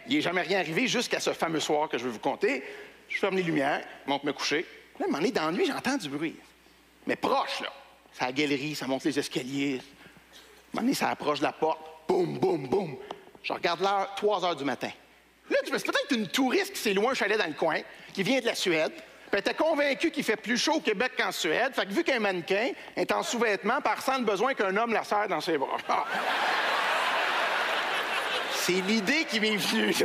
il n'est jamais rien arrivé jusqu'à ce fameux soir que je vais vous conter. Je ferme les lumières, monte me coucher. Là, moment donné, dans j'entends du bruit. Mais proche, là. C'est la galerie, ça monte les escaliers. À un ça approche de la porte. Boum, boum, boum. Je regarde l'heure, 3 heures du matin. Là, tu me c'est peut-être une touriste qui s'est loin un chalet dans le coin, qui vient de la Suède. Puis elle était qu'il fait plus chaud au Québec qu'en Suède. Fait que vu qu'un mannequin est en sous-vêtements, par ressent le besoin qu'un homme la serre dans ses bras. Ah. C'est l'idée qui m'est venue.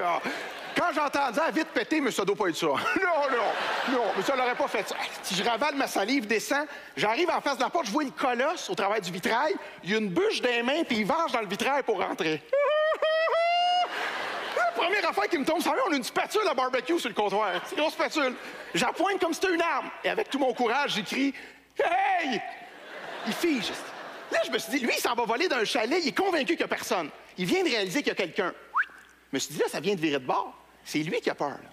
Quand j'entendais à vite péter, mais ça doit pas être ça. [LAUGHS] non, non, non, mais ça l'aurait pas fait ça. Si je ravale ma salive, descends, j'arrive en face de la porte, je vois le colosse au travers du vitrail, il y a une bûche les mains, puis il varge dans le vitrail pour rentrer. [LAUGHS] La première affaire qui me tombe, ça on a une spatule à barbecue sur le comptoir. C'est une grosse spatule. J'appointe comme si c'était une arme. Et avec tout mon courage, j'écris Hey! Il fige. Là, je me suis dit, lui, il s'en va voler d'un chalet, il est convaincu qu'il n'y a personne. Il vient de réaliser qu'il y a quelqu'un. Je me suis dit, là, ça vient de virer de bord. C'est lui qui a peur. là.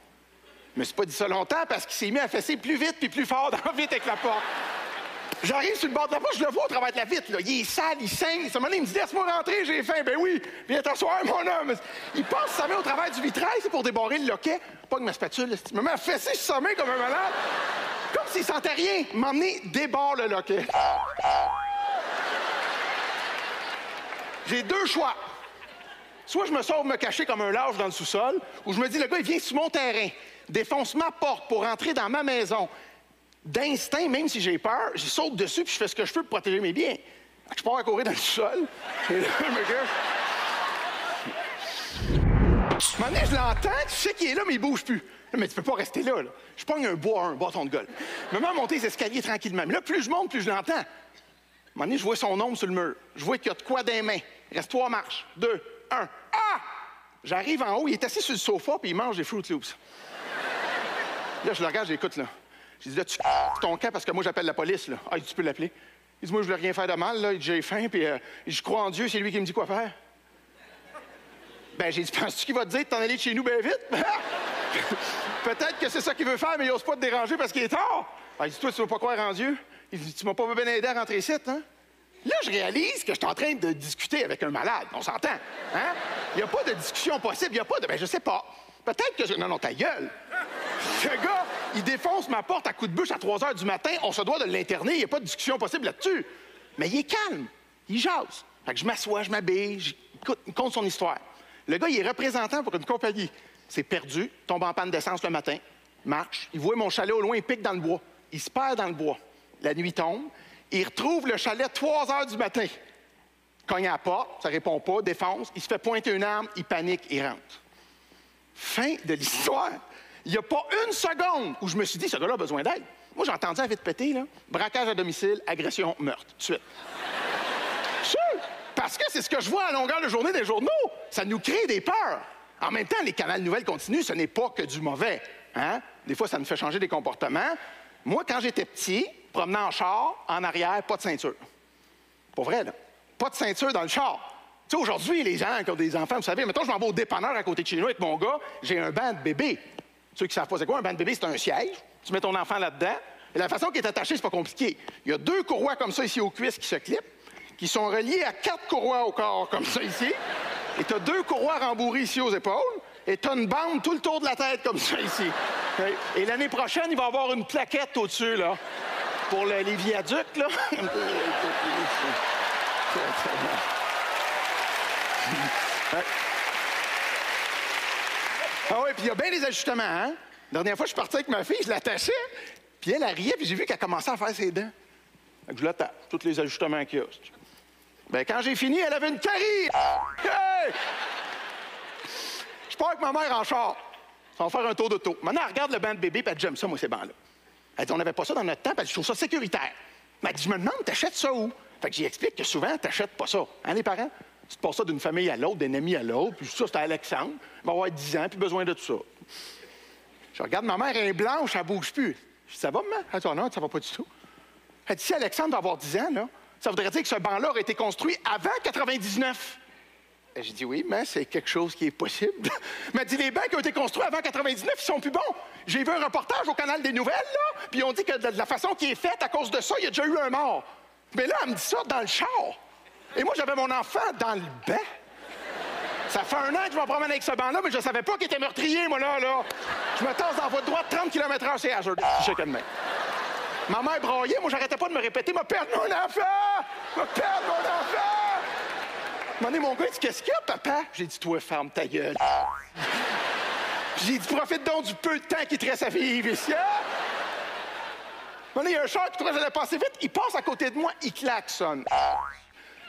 Je me suis pas dit ça longtemps parce qu'il s'est mis à fesser plus vite puis plus fort dans vite avec la porte. J'arrive sur le bord de la porte, je le vois au travers de la vitre. Là. Il est sale, il saigne. Moment il me dit Laisse-moi rentrer, j'ai faim. Ben oui, viens t'asseoir, mon homme. Il passe sa main au travers du vitrail, c'est pour débarrer le loquet. Pas que ma spatule, il me met à fesser sa main comme un malade. Comme s'il sentait rien. M'emmener débarre le loquet. J'ai deux choix. Soit je me sauve me cacher comme un lâche dans le sous-sol, ou je me dis, le gars, il vient sur mon terrain, défonce ma porte pour entrer dans ma maison. D'instinct, même si j'ai peur, je saute dessus puis je fais ce que je peux pour protéger mes biens. Je pars à courir dans le sous-sol. [LAUGHS] Et je l'entends, tu sais qu'il est là, mais il bouge plus. Mais tu peux pas rester là, là. Je pogne un bois, un bâton de golf. Je me mets les escaliers tranquillement. Mais là, plus je monte, plus je l'entends. À je vois son ombre sur le mur. Je vois qu'il y a de quoi des mains. Reste trois marches. Deux, un. Ah! J'arrive en haut, il est assis sur le sofa, puis il mange des Fruit Loops. Là, je le regarde, j'écoute, là. J'ai dit, là, tu ton camp parce que moi, j'appelle la police, là. Ah, tu peux l'appeler. Il dit, moi, je voulais rien faire de mal, là. J'ai faim, puis euh, je crois en Dieu, c'est lui qui me dit quoi faire. Ben, j'ai dit, [LAUGHS] penses-tu qu'il va te dire de t'en aller de chez nous bien vite? [LAUGHS] Peut-être que c'est ça qu'il veut faire, mais il n'ose pas te déranger parce qu'il est tard. Ah, il dit, toi, tu veux pas croire en Dieu? Il dit, tu m'as pas bien aidé à rentrer ici, hein? Là, je réalise que je suis en train de discuter avec un malade. On s'entend, hein? Il n'y a pas de discussion possible. Il n'y a pas de, ben, je sais pas. Peut-être que je... Non, non, ta gueule. [LAUGHS] Ce gars, il défonce ma porte à coups de bûche à 3 heures du matin. On se doit de l'interner. Il n'y a pas de discussion possible là-dessus. Mais il est calme. Il jase. Fait que je m'assois, je m'habille, j'écoute- il compte son histoire. Le gars, il est représentant pour une compagnie. C'est perdu, tombe en panne d'essence le matin, marche, il voit mon chalet au loin, il pique dans le bois. Il se perd dans le bois. La nuit tombe, il retrouve le chalet 3 heures du matin. Cogne à la porte, ça répond pas, défonce, il se fait pointer une arme, il panique, il rentre. Fin de l'histoire. Il n'y a pas une seconde où je me suis dit, ce gars-là a besoin d'aide. Moi, j'ai entendu à vite péter, là. Braquage à domicile, agression, meurtre, tout de suite. Sûr! Parce que c'est ce que je vois à longueur de journée des journaux. Ça nous crée des peurs. En même temps, les canaux nouvelles continuent, ce n'est pas que du mauvais. Hein? Des fois, ça nous fait changer des comportements. Moi, quand j'étais petit, promenant en char, en arrière, pas de ceinture. Pas vrai, là. Pas de ceinture dans le char. Tu sais, aujourd'hui, les gens qui ont des enfants, vous savez, mettons, je m'en vais au dépanneur à côté de chez nous avec mon gars, j'ai un banc de bébé. Ceux qui savent pas c'est quoi, un banc de bébé, c'est un siège. Tu mets ton enfant là-dedans. Et la façon qu'il est attaché, c'est pas compliqué. Il y a deux courroies comme ça ici aux cuisses qui se clipent, qui sont reliées à quatre courroies au corps, comme ça ici. Et tu as deux courroies rembourrées ici aux épaules. Et tu as une bande tout le tour de la tête, comme ça ici. Et- l'année prochaine, il va y avoir une plaquette au-dessus, là, pour le- les viaducs, là. [LAUGHS] Ah oui, puis il y a bien des ajustements, hein? La dernière fois, je suis parti avec ma fille, je l'attachais, puis elle, elle riait, puis j'ai vu qu'elle commençait à faire ses dents. Que je l'attache, tous les ajustements qu'il y a. Ben, quand j'ai fini, elle avait une carie! Hey! Je pars avec ma mère en char. On va faire un tour d'auto. Maintenant, elle regarde le banc de bébé, puis elle dit J'aime ça, moi, ces bancs-là. Elle dit On n'avait pas ça dans notre temps, puis elle dit Je trouve ça sécuritaire. Mais elle dit Je me demande, t'achètes ça où? Fait que j'y explique que souvent, t'achètes pas ça. Hein, les parents? Tu te passes ça d'une famille à l'autre, d'un ami à l'autre, puis ça, c'est Alexandre. Il va avoir 10 ans, puis besoin de tout ça. Je regarde ma mère, elle est blanche, elle bouge plus. Je dis Ça va, maman? Elle dit Ah non, ça va pas du tout. Elle dit Si Alexandre va avoir 10 ans, là, ça voudrait dire que ce banc-là aurait été construit avant 99. Et J'ai dit oui, mais c'est quelque chose qui est possible. Elle m'a dit les bancs qui ont été construits avant 99, ils sont plus bons. J'ai vu un reportage au canal des nouvelles, là, puis on dit que de la façon qui est faite, à cause de ça, il y a déjà eu un mort. Mais là, elle me dit ça dans le char. Et moi, j'avais mon enfant dans le banc. Ça fait un an que je me promène avec ce banc-là, mais je savais pas qu'il était meurtrier, moi, là, là. Je me tasse dans de droite, 30 km/h, c'est Azure. Je sais que de même. Ma mère braillait, moi, j'arrêtais pas de me répéter, m'a perdu mon enfant! M'a perdu mon enfant! Moment donné, mon gars, il dit Qu'est-ce qu'il y a, papa? J'ai dit Toi, ferme ta gueule. J'ai dit Profite donc du peu de temps qui te reste à vivre ici. hein? Il y a un char qui trouvait que j'allais passer vite. Il passe à côté de moi, il klaxonne.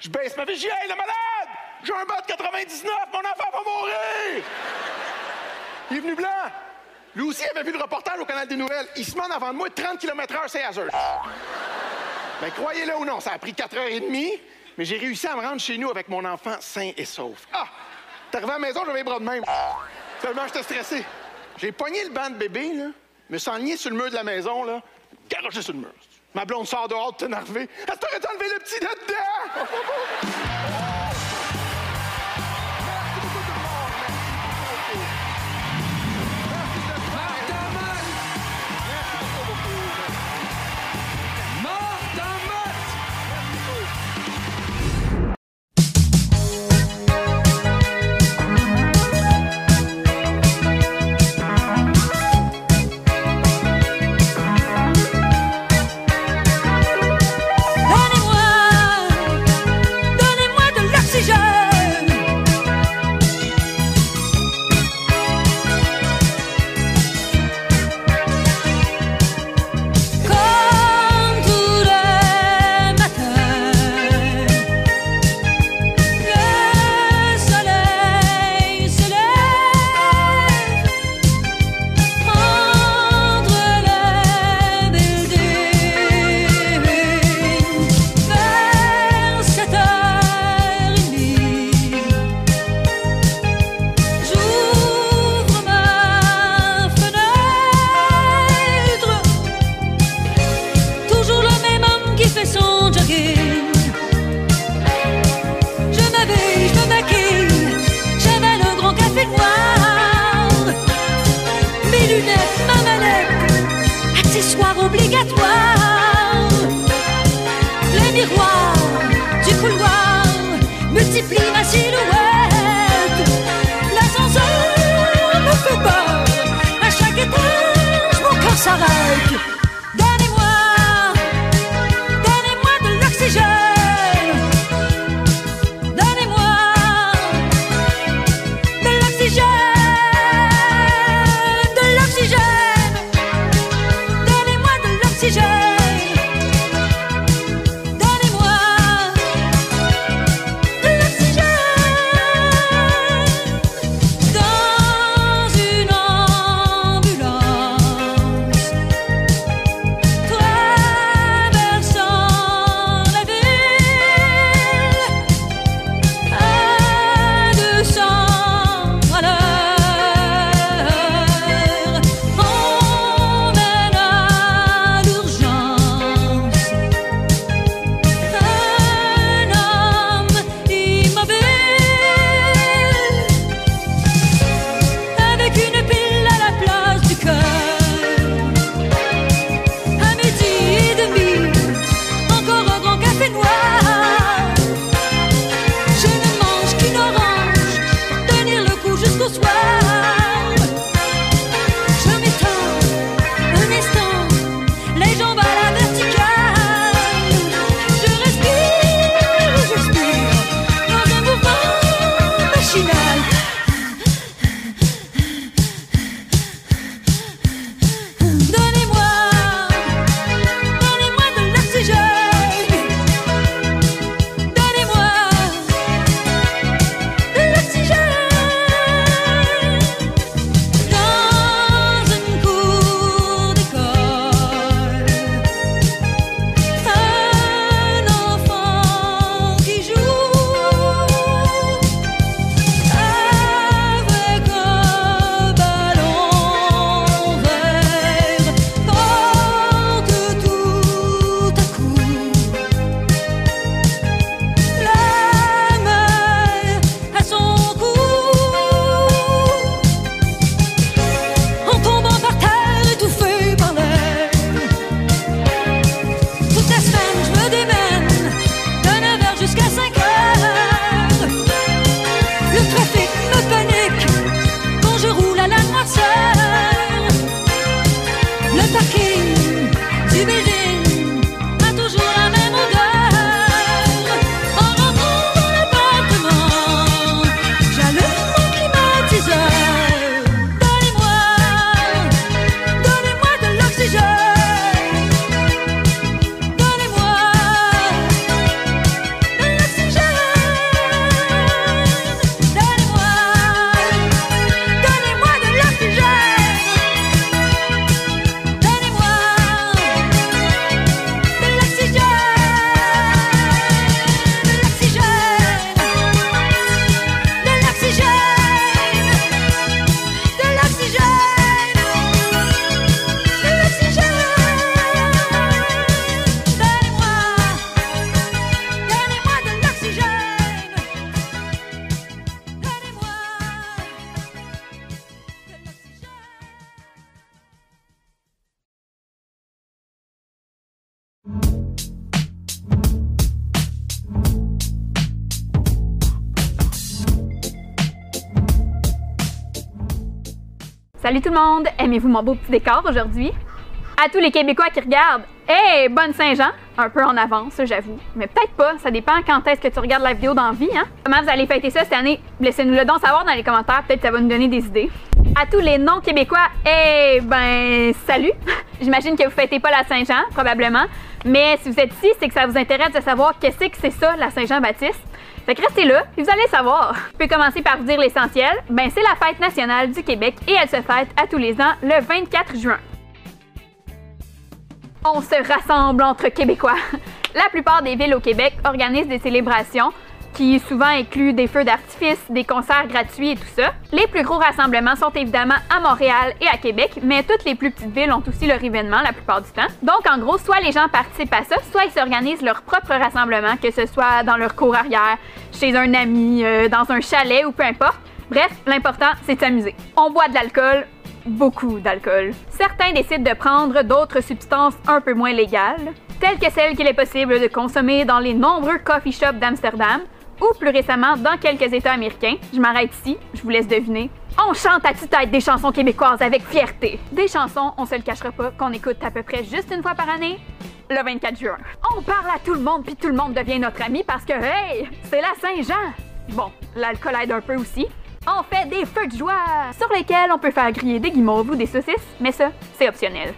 Je baisse ma dis Hey, le malade! J'ai un bas de 99, mon enfant va mourir! Il est venu blanc. Lui aussi avait vu le reportage au canal des nouvelles. Il se met en avant de moi 30 km/h, c'est Azure. Ben, croyez-le ou non, ça a pris 4h30, mais j'ai réussi à me rendre chez nous avec mon enfant sain et sauf. Ah! T'es arrivé à la maison, j'avais les bras de même. Tellement j'étais stressé. J'ai pogné le banc de bébé, là, me suis sur le mur de la maison, là, garoché sur le mur. Ma blonde sort dehors, tout énervée. Elle t'aurait dû enlever le petit de tout le monde! Aimez-vous mon beau petit décor aujourd'hui? À tous les Québécois qui regardent, hey, bonne Saint-Jean! Un peu en avance, j'avoue. Mais peut-être pas, ça dépend quand est-ce que tu regardes la vidéo dans vie, hein? Comment vous allez fêter ça cette année? Laissez-nous le don savoir dans les commentaires, peut-être que ça va nous donner des idées. À tous les non-Québécois, eh ben, salut! [LAUGHS] J'imagine que vous fêtez pas la Saint-Jean, probablement. Mais si vous êtes ici, c'est que ça vous intéresse de savoir qu'est-ce que c'est ça, la Saint-Jean-Baptiste. Fait que restez là, vous allez savoir. Je peux commencer par vous dire l'essentiel. Ben, c'est la fête nationale du Québec et elle se fête à tous les ans le 24 juin. On se rassemble entre Québécois. La plupart des villes au Québec organisent des célébrations qui souvent incluent des feux d'artifice, des concerts gratuits et tout ça. Les plus gros rassemblements sont évidemment à Montréal et à Québec, mais toutes les plus petites villes ont aussi leur événement la plupart du temps. Donc en gros, soit les gens participent à ça, soit ils s'organisent leur propre rassemblement, que ce soit dans leur cour arrière, chez un ami, euh, dans un chalet ou peu importe. Bref, l'important, c'est de s'amuser. On boit de l'alcool, beaucoup d'alcool. Certains décident de prendre d'autres substances un peu moins légales, telles que celles qu'il est possible de consommer dans les nombreux coffee shops d'Amsterdam ou plus récemment dans quelques États américains. Je m'arrête ici, je vous laisse deviner. On chante à tue-tête des chansons québécoises avec fierté. Des chansons, on se le cachera pas, qu'on écoute à peu près juste une fois par année, le 24 juin. On parle à tout le monde, puis tout le monde devient notre ami parce que, hey, c'est la Saint-Jean! Bon, l'alcool aide un peu aussi. On fait des feux de joie sur lesquels on peut faire griller des guimauves ou des saucisses, mais ça, c'est optionnel.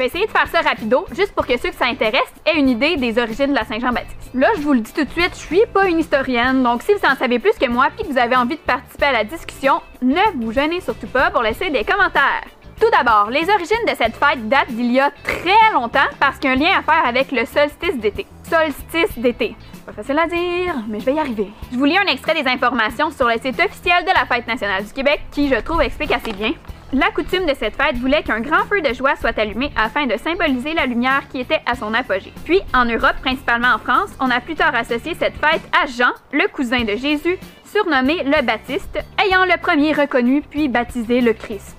Vais essayer de faire ça rapido, juste pour que ceux que ça intéresse aient une idée des origines de la Saint-Jean-Baptiste. Là, je vous le dis tout de suite, je suis pas une historienne, donc si vous en savez plus que moi puis que vous avez envie de participer à la discussion, ne vous gênez surtout pas pour laisser des commentaires. Tout d'abord, les origines de cette fête datent d'il y a très longtemps parce qu'il y a un lien à faire avec le solstice d'été. Solstice d'été. Pas facile à dire, mais je vais y arriver. Je vous lis un extrait des informations sur le site officiel de la Fête nationale du Québec qui, je trouve, explique assez bien. La coutume de cette fête voulait qu'un grand feu de joie soit allumé afin de symboliser la lumière qui était à son apogée. Puis, en Europe, principalement en France, on a plus tard associé cette fête à Jean, le cousin de Jésus, surnommé le Baptiste, ayant le premier reconnu puis baptisé le Christ.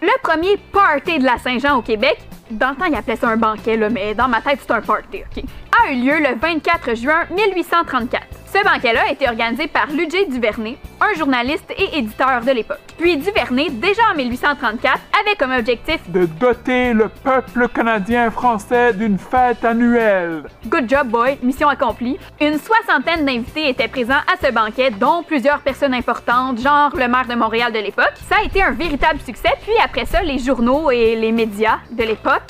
Le premier party de la Saint-Jean au Québec, dans le temps, il appelait ça un banquet, là, mais dans ma tête, c'est un party, OK? A eu lieu le 24 juin 1834. Ce banquet-là a été organisé par Ludger Duvernay, un journaliste et éditeur de l'époque. Puis Duvernay, déjà en 1834, avait comme objectif de doter le peuple canadien français d'une fête annuelle. Good job, boy, mission accomplie. Une soixantaine d'invités étaient présents à ce banquet, dont plusieurs personnes importantes, genre le maire de Montréal de l'époque. Ça a été un véritable succès, puis après ça, les journaux et les médias de l'époque,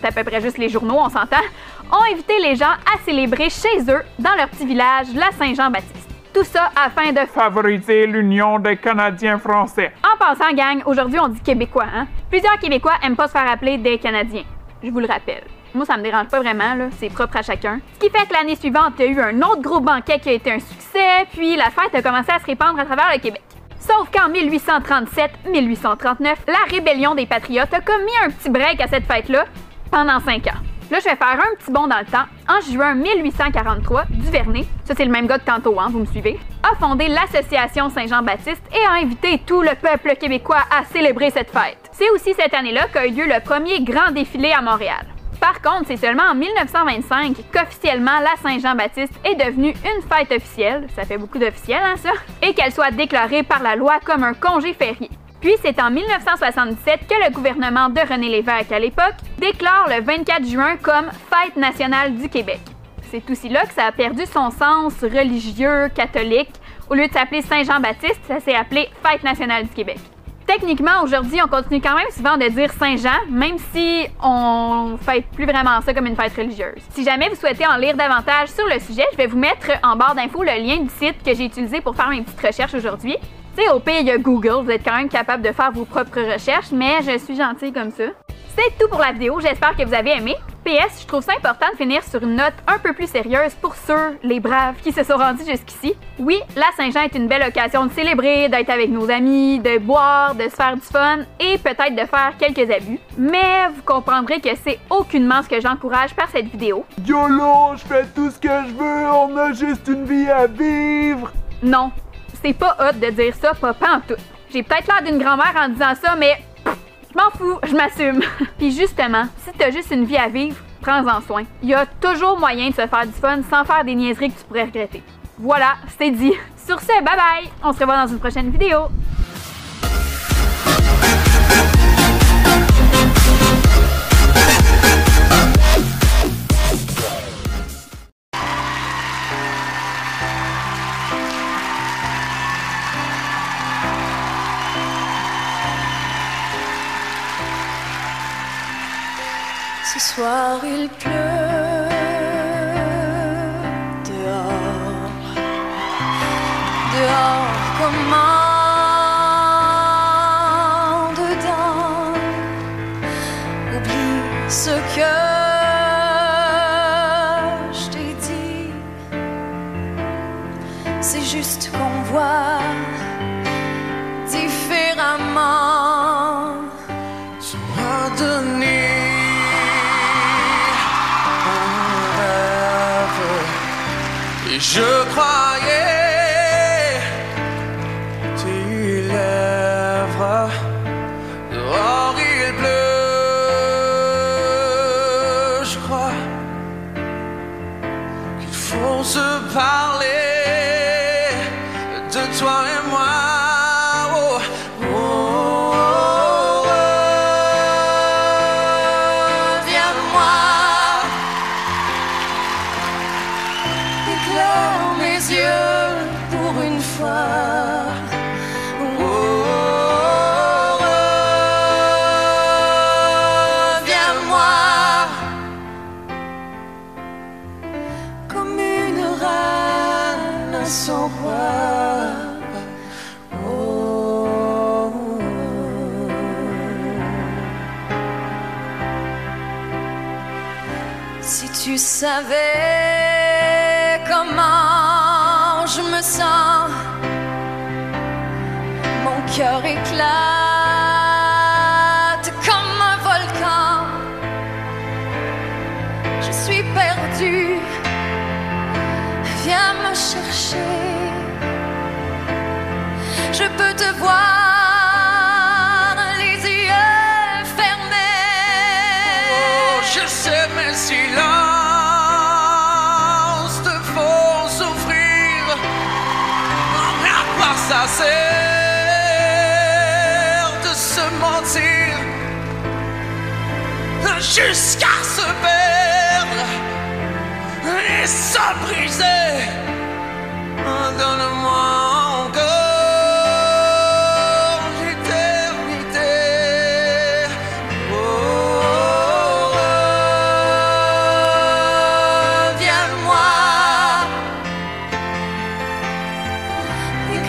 c'est à peu près juste les journaux, on s'entend, ont invité les gens à célébrer chez eux, dans leur petit village, la Saint-Jean-Baptiste. Tout ça afin de favoriser l'union des Canadiens français. En passant, gang, aujourd'hui on dit Québécois, hein? Plusieurs Québécois aiment pas se faire appeler des Canadiens. Je vous le rappelle. Moi, ça me dérange pas vraiment, là. C'est propre à chacun. Ce qui fait que l'année suivante, il y a eu un autre gros banquet qui a été un succès, puis la fête a commencé à se répandre à travers le Québec. Sauf qu'en 1837-1839, la rébellion des Patriotes a commis un petit break à cette fête-là pendant cinq ans. Là, je vais faire un petit bond dans le temps. En juin 1843, Duvernay, ça c'est le même gars que tantôt, hein, vous me suivez, a fondé l'Association Saint-Jean-Baptiste et a invité tout le peuple québécois à célébrer cette fête. C'est aussi cette année-là qu'a eu lieu le premier grand défilé à Montréal. Par contre, c'est seulement en 1925 qu'officiellement la Saint-Jean-Baptiste est devenue une fête officielle, ça fait beaucoup d'officiels, hein, ça, et qu'elle soit déclarée par la loi comme un congé férié. Puis c'est en 1977 que le gouvernement de René Lévesque à l'époque déclare le 24 juin comme Fête nationale du Québec. C'est aussi là que ça a perdu son sens religieux, catholique. Au lieu de s'appeler Saint-Jean-Baptiste, ça s'est appelé Fête nationale du Québec. Techniquement, aujourd'hui, on continue quand même souvent de dire Saint-Jean, même si on fête plus vraiment ça comme une fête religieuse. Si jamais vous souhaitez en lire davantage sur le sujet, je vais vous mettre en barre d'infos le lien du site que j'ai utilisé pour faire mes petites recherches aujourd'hui. Sais, au pire, il y a Google, vous êtes quand même capable de faire vos propres recherches, mais je suis gentille comme ça. C'est tout pour la vidéo, j'espère que vous avez aimé. PS, je trouve ça important de finir sur une note un peu plus sérieuse pour ceux, les braves, qui se sont rendus jusqu'ici. Oui, la Saint-Jean est une belle occasion de célébrer, d'être avec nos amis, de boire, de se faire du fun et peut-être de faire quelques abus. Mais vous comprendrez que c'est aucunement ce que j'encourage par cette vidéo. YOLO, je fais tout ce que je veux, on a juste une vie à vivre. Non, c'est pas hot de dire ça, pas en tout. J'ai peut-être l'air d'une grand-mère en disant ça, mais je m'en fous, je m'assume. [LAUGHS] Puis justement, si t'as juste une vie à vivre, prends-en soin. Il y a toujours moyen de se faire du fun sans faire des niaiseries que tu pourrais regretter. Voilà, c'est dit. Sur ce, bye bye! On se revoit dans une prochaine vidéo. Ce soir il pleut dehors, dehors comme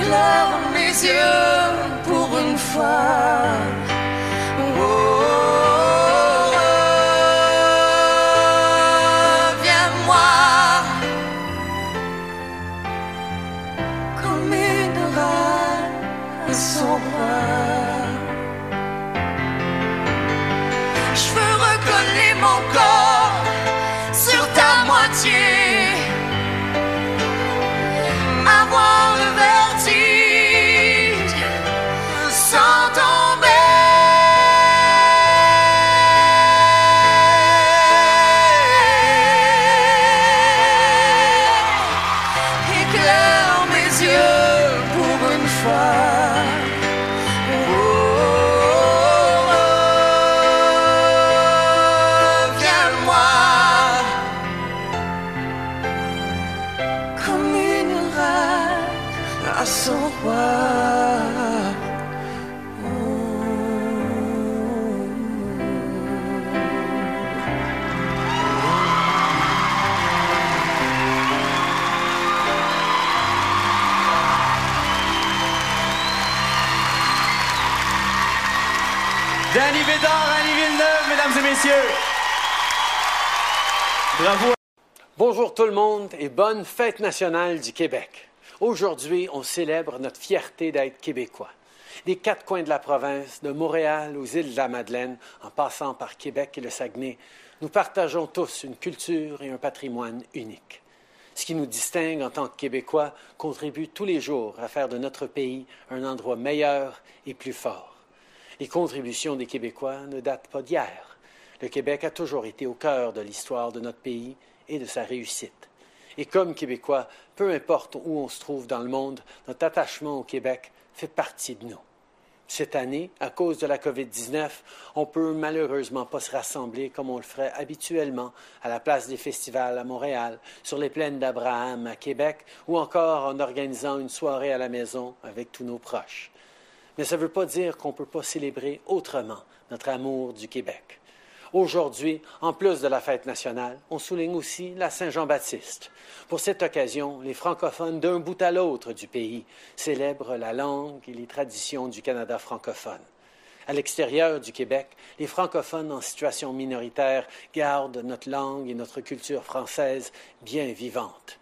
éclaire mes yeux pour une fois. Tout le monde et bonne fête nationale du Québec. Aujourd'hui, on célèbre notre fierté d'être québécois. Des quatre coins de la province, de Montréal aux îles de la Madeleine, en passant par Québec et le Saguenay, nous partageons tous une culture et un patrimoine unique. Ce qui nous distingue en tant que Québécois contribue tous les jours à faire de notre pays un endroit meilleur et plus fort. Les contributions des Québécois ne datent pas d'hier. Le Québec a toujours été au cœur de l'histoire de notre pays et de sa réussite. Et comme Québécois, peu importe où on se trouve dans le monde, notre attachement au Québec fait partie de nous. Cette année, à cause de la COVID-19, on peut malheureusement pas se rassembler comme on le ferait habituellement à la place des festivals à Montréal, sur les plaines d'Abraham à Québec ou encore en organisant une soirée à la maison avec tous nos proches. Mais ça ne veut pas dire qu'on ne peut pas célébrer autrement notre amour du Québec. Aujourd'hui, en plus de la fête nationale, on souligne aussi la Saint-Jean-Baptiste. Pour cette occasion, les francophones d'un bout à l'autre du pays célèbrent la langue et les traditions du Canada francophone. À l'extérieur du Québec, les francophones en situation minoritaire gardent notre langue et notre culture française bien vivantes.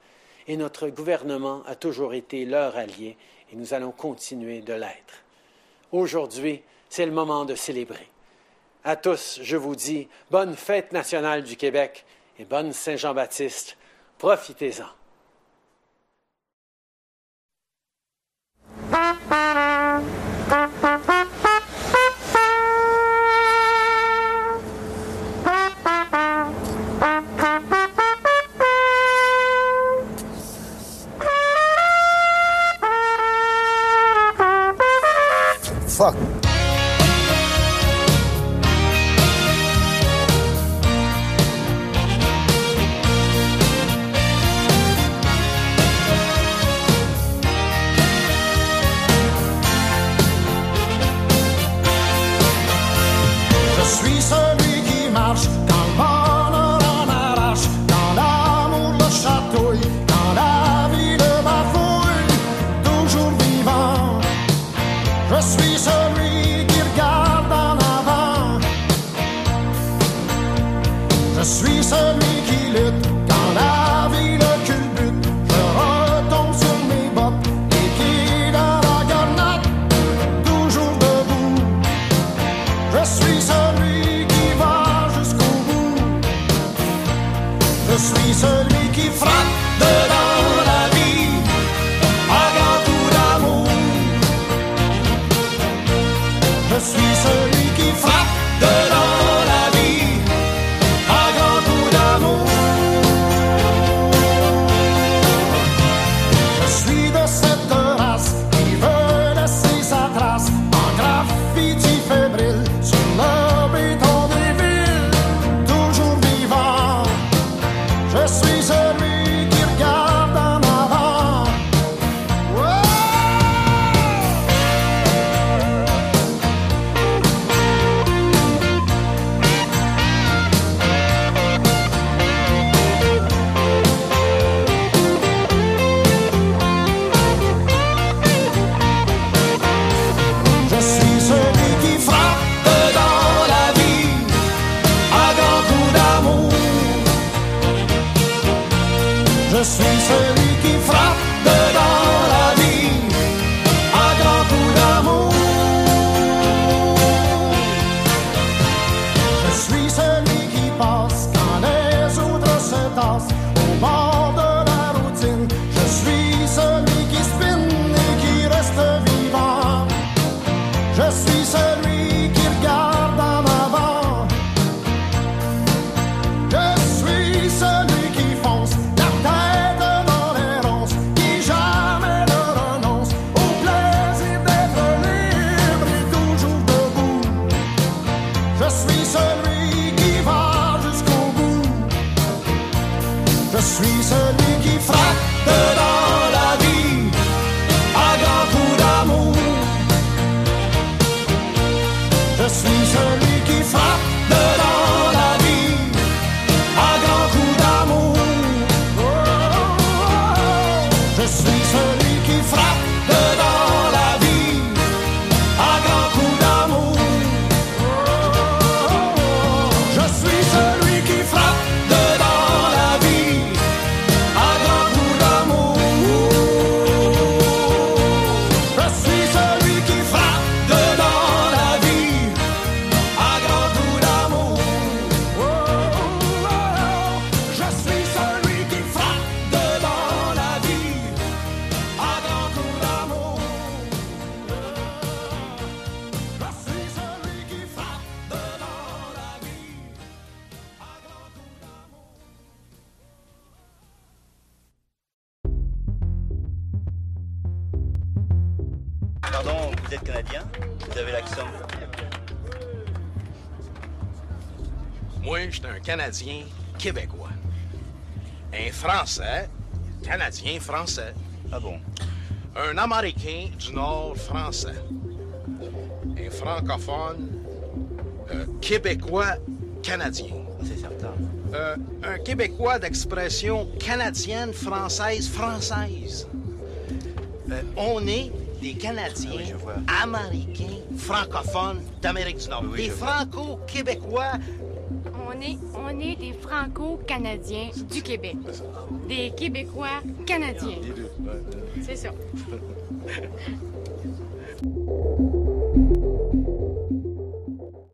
Et notre gouvernement a toujours été leur allié et nous allons continuer de l'être. Aujourd'hui, c'est le moment de célébrer. À tous, je vous dis bonne fête nationale du Québec et bonne Saint-Jean-Baptiste. Profitez-en. Américain français. Ah bon? Un Américain du Nord français. Un francophone euh, québécois canadien. C'est certain. Euh, un Québécois d'expression canadienne, française, française. Euh, on est des Canadiens, Américains, francophones d'Amérique du Nord. Oui, des Franco-Québécois des Franco-Canadiens du Québec. Des Québécois canadiens. C'est ça.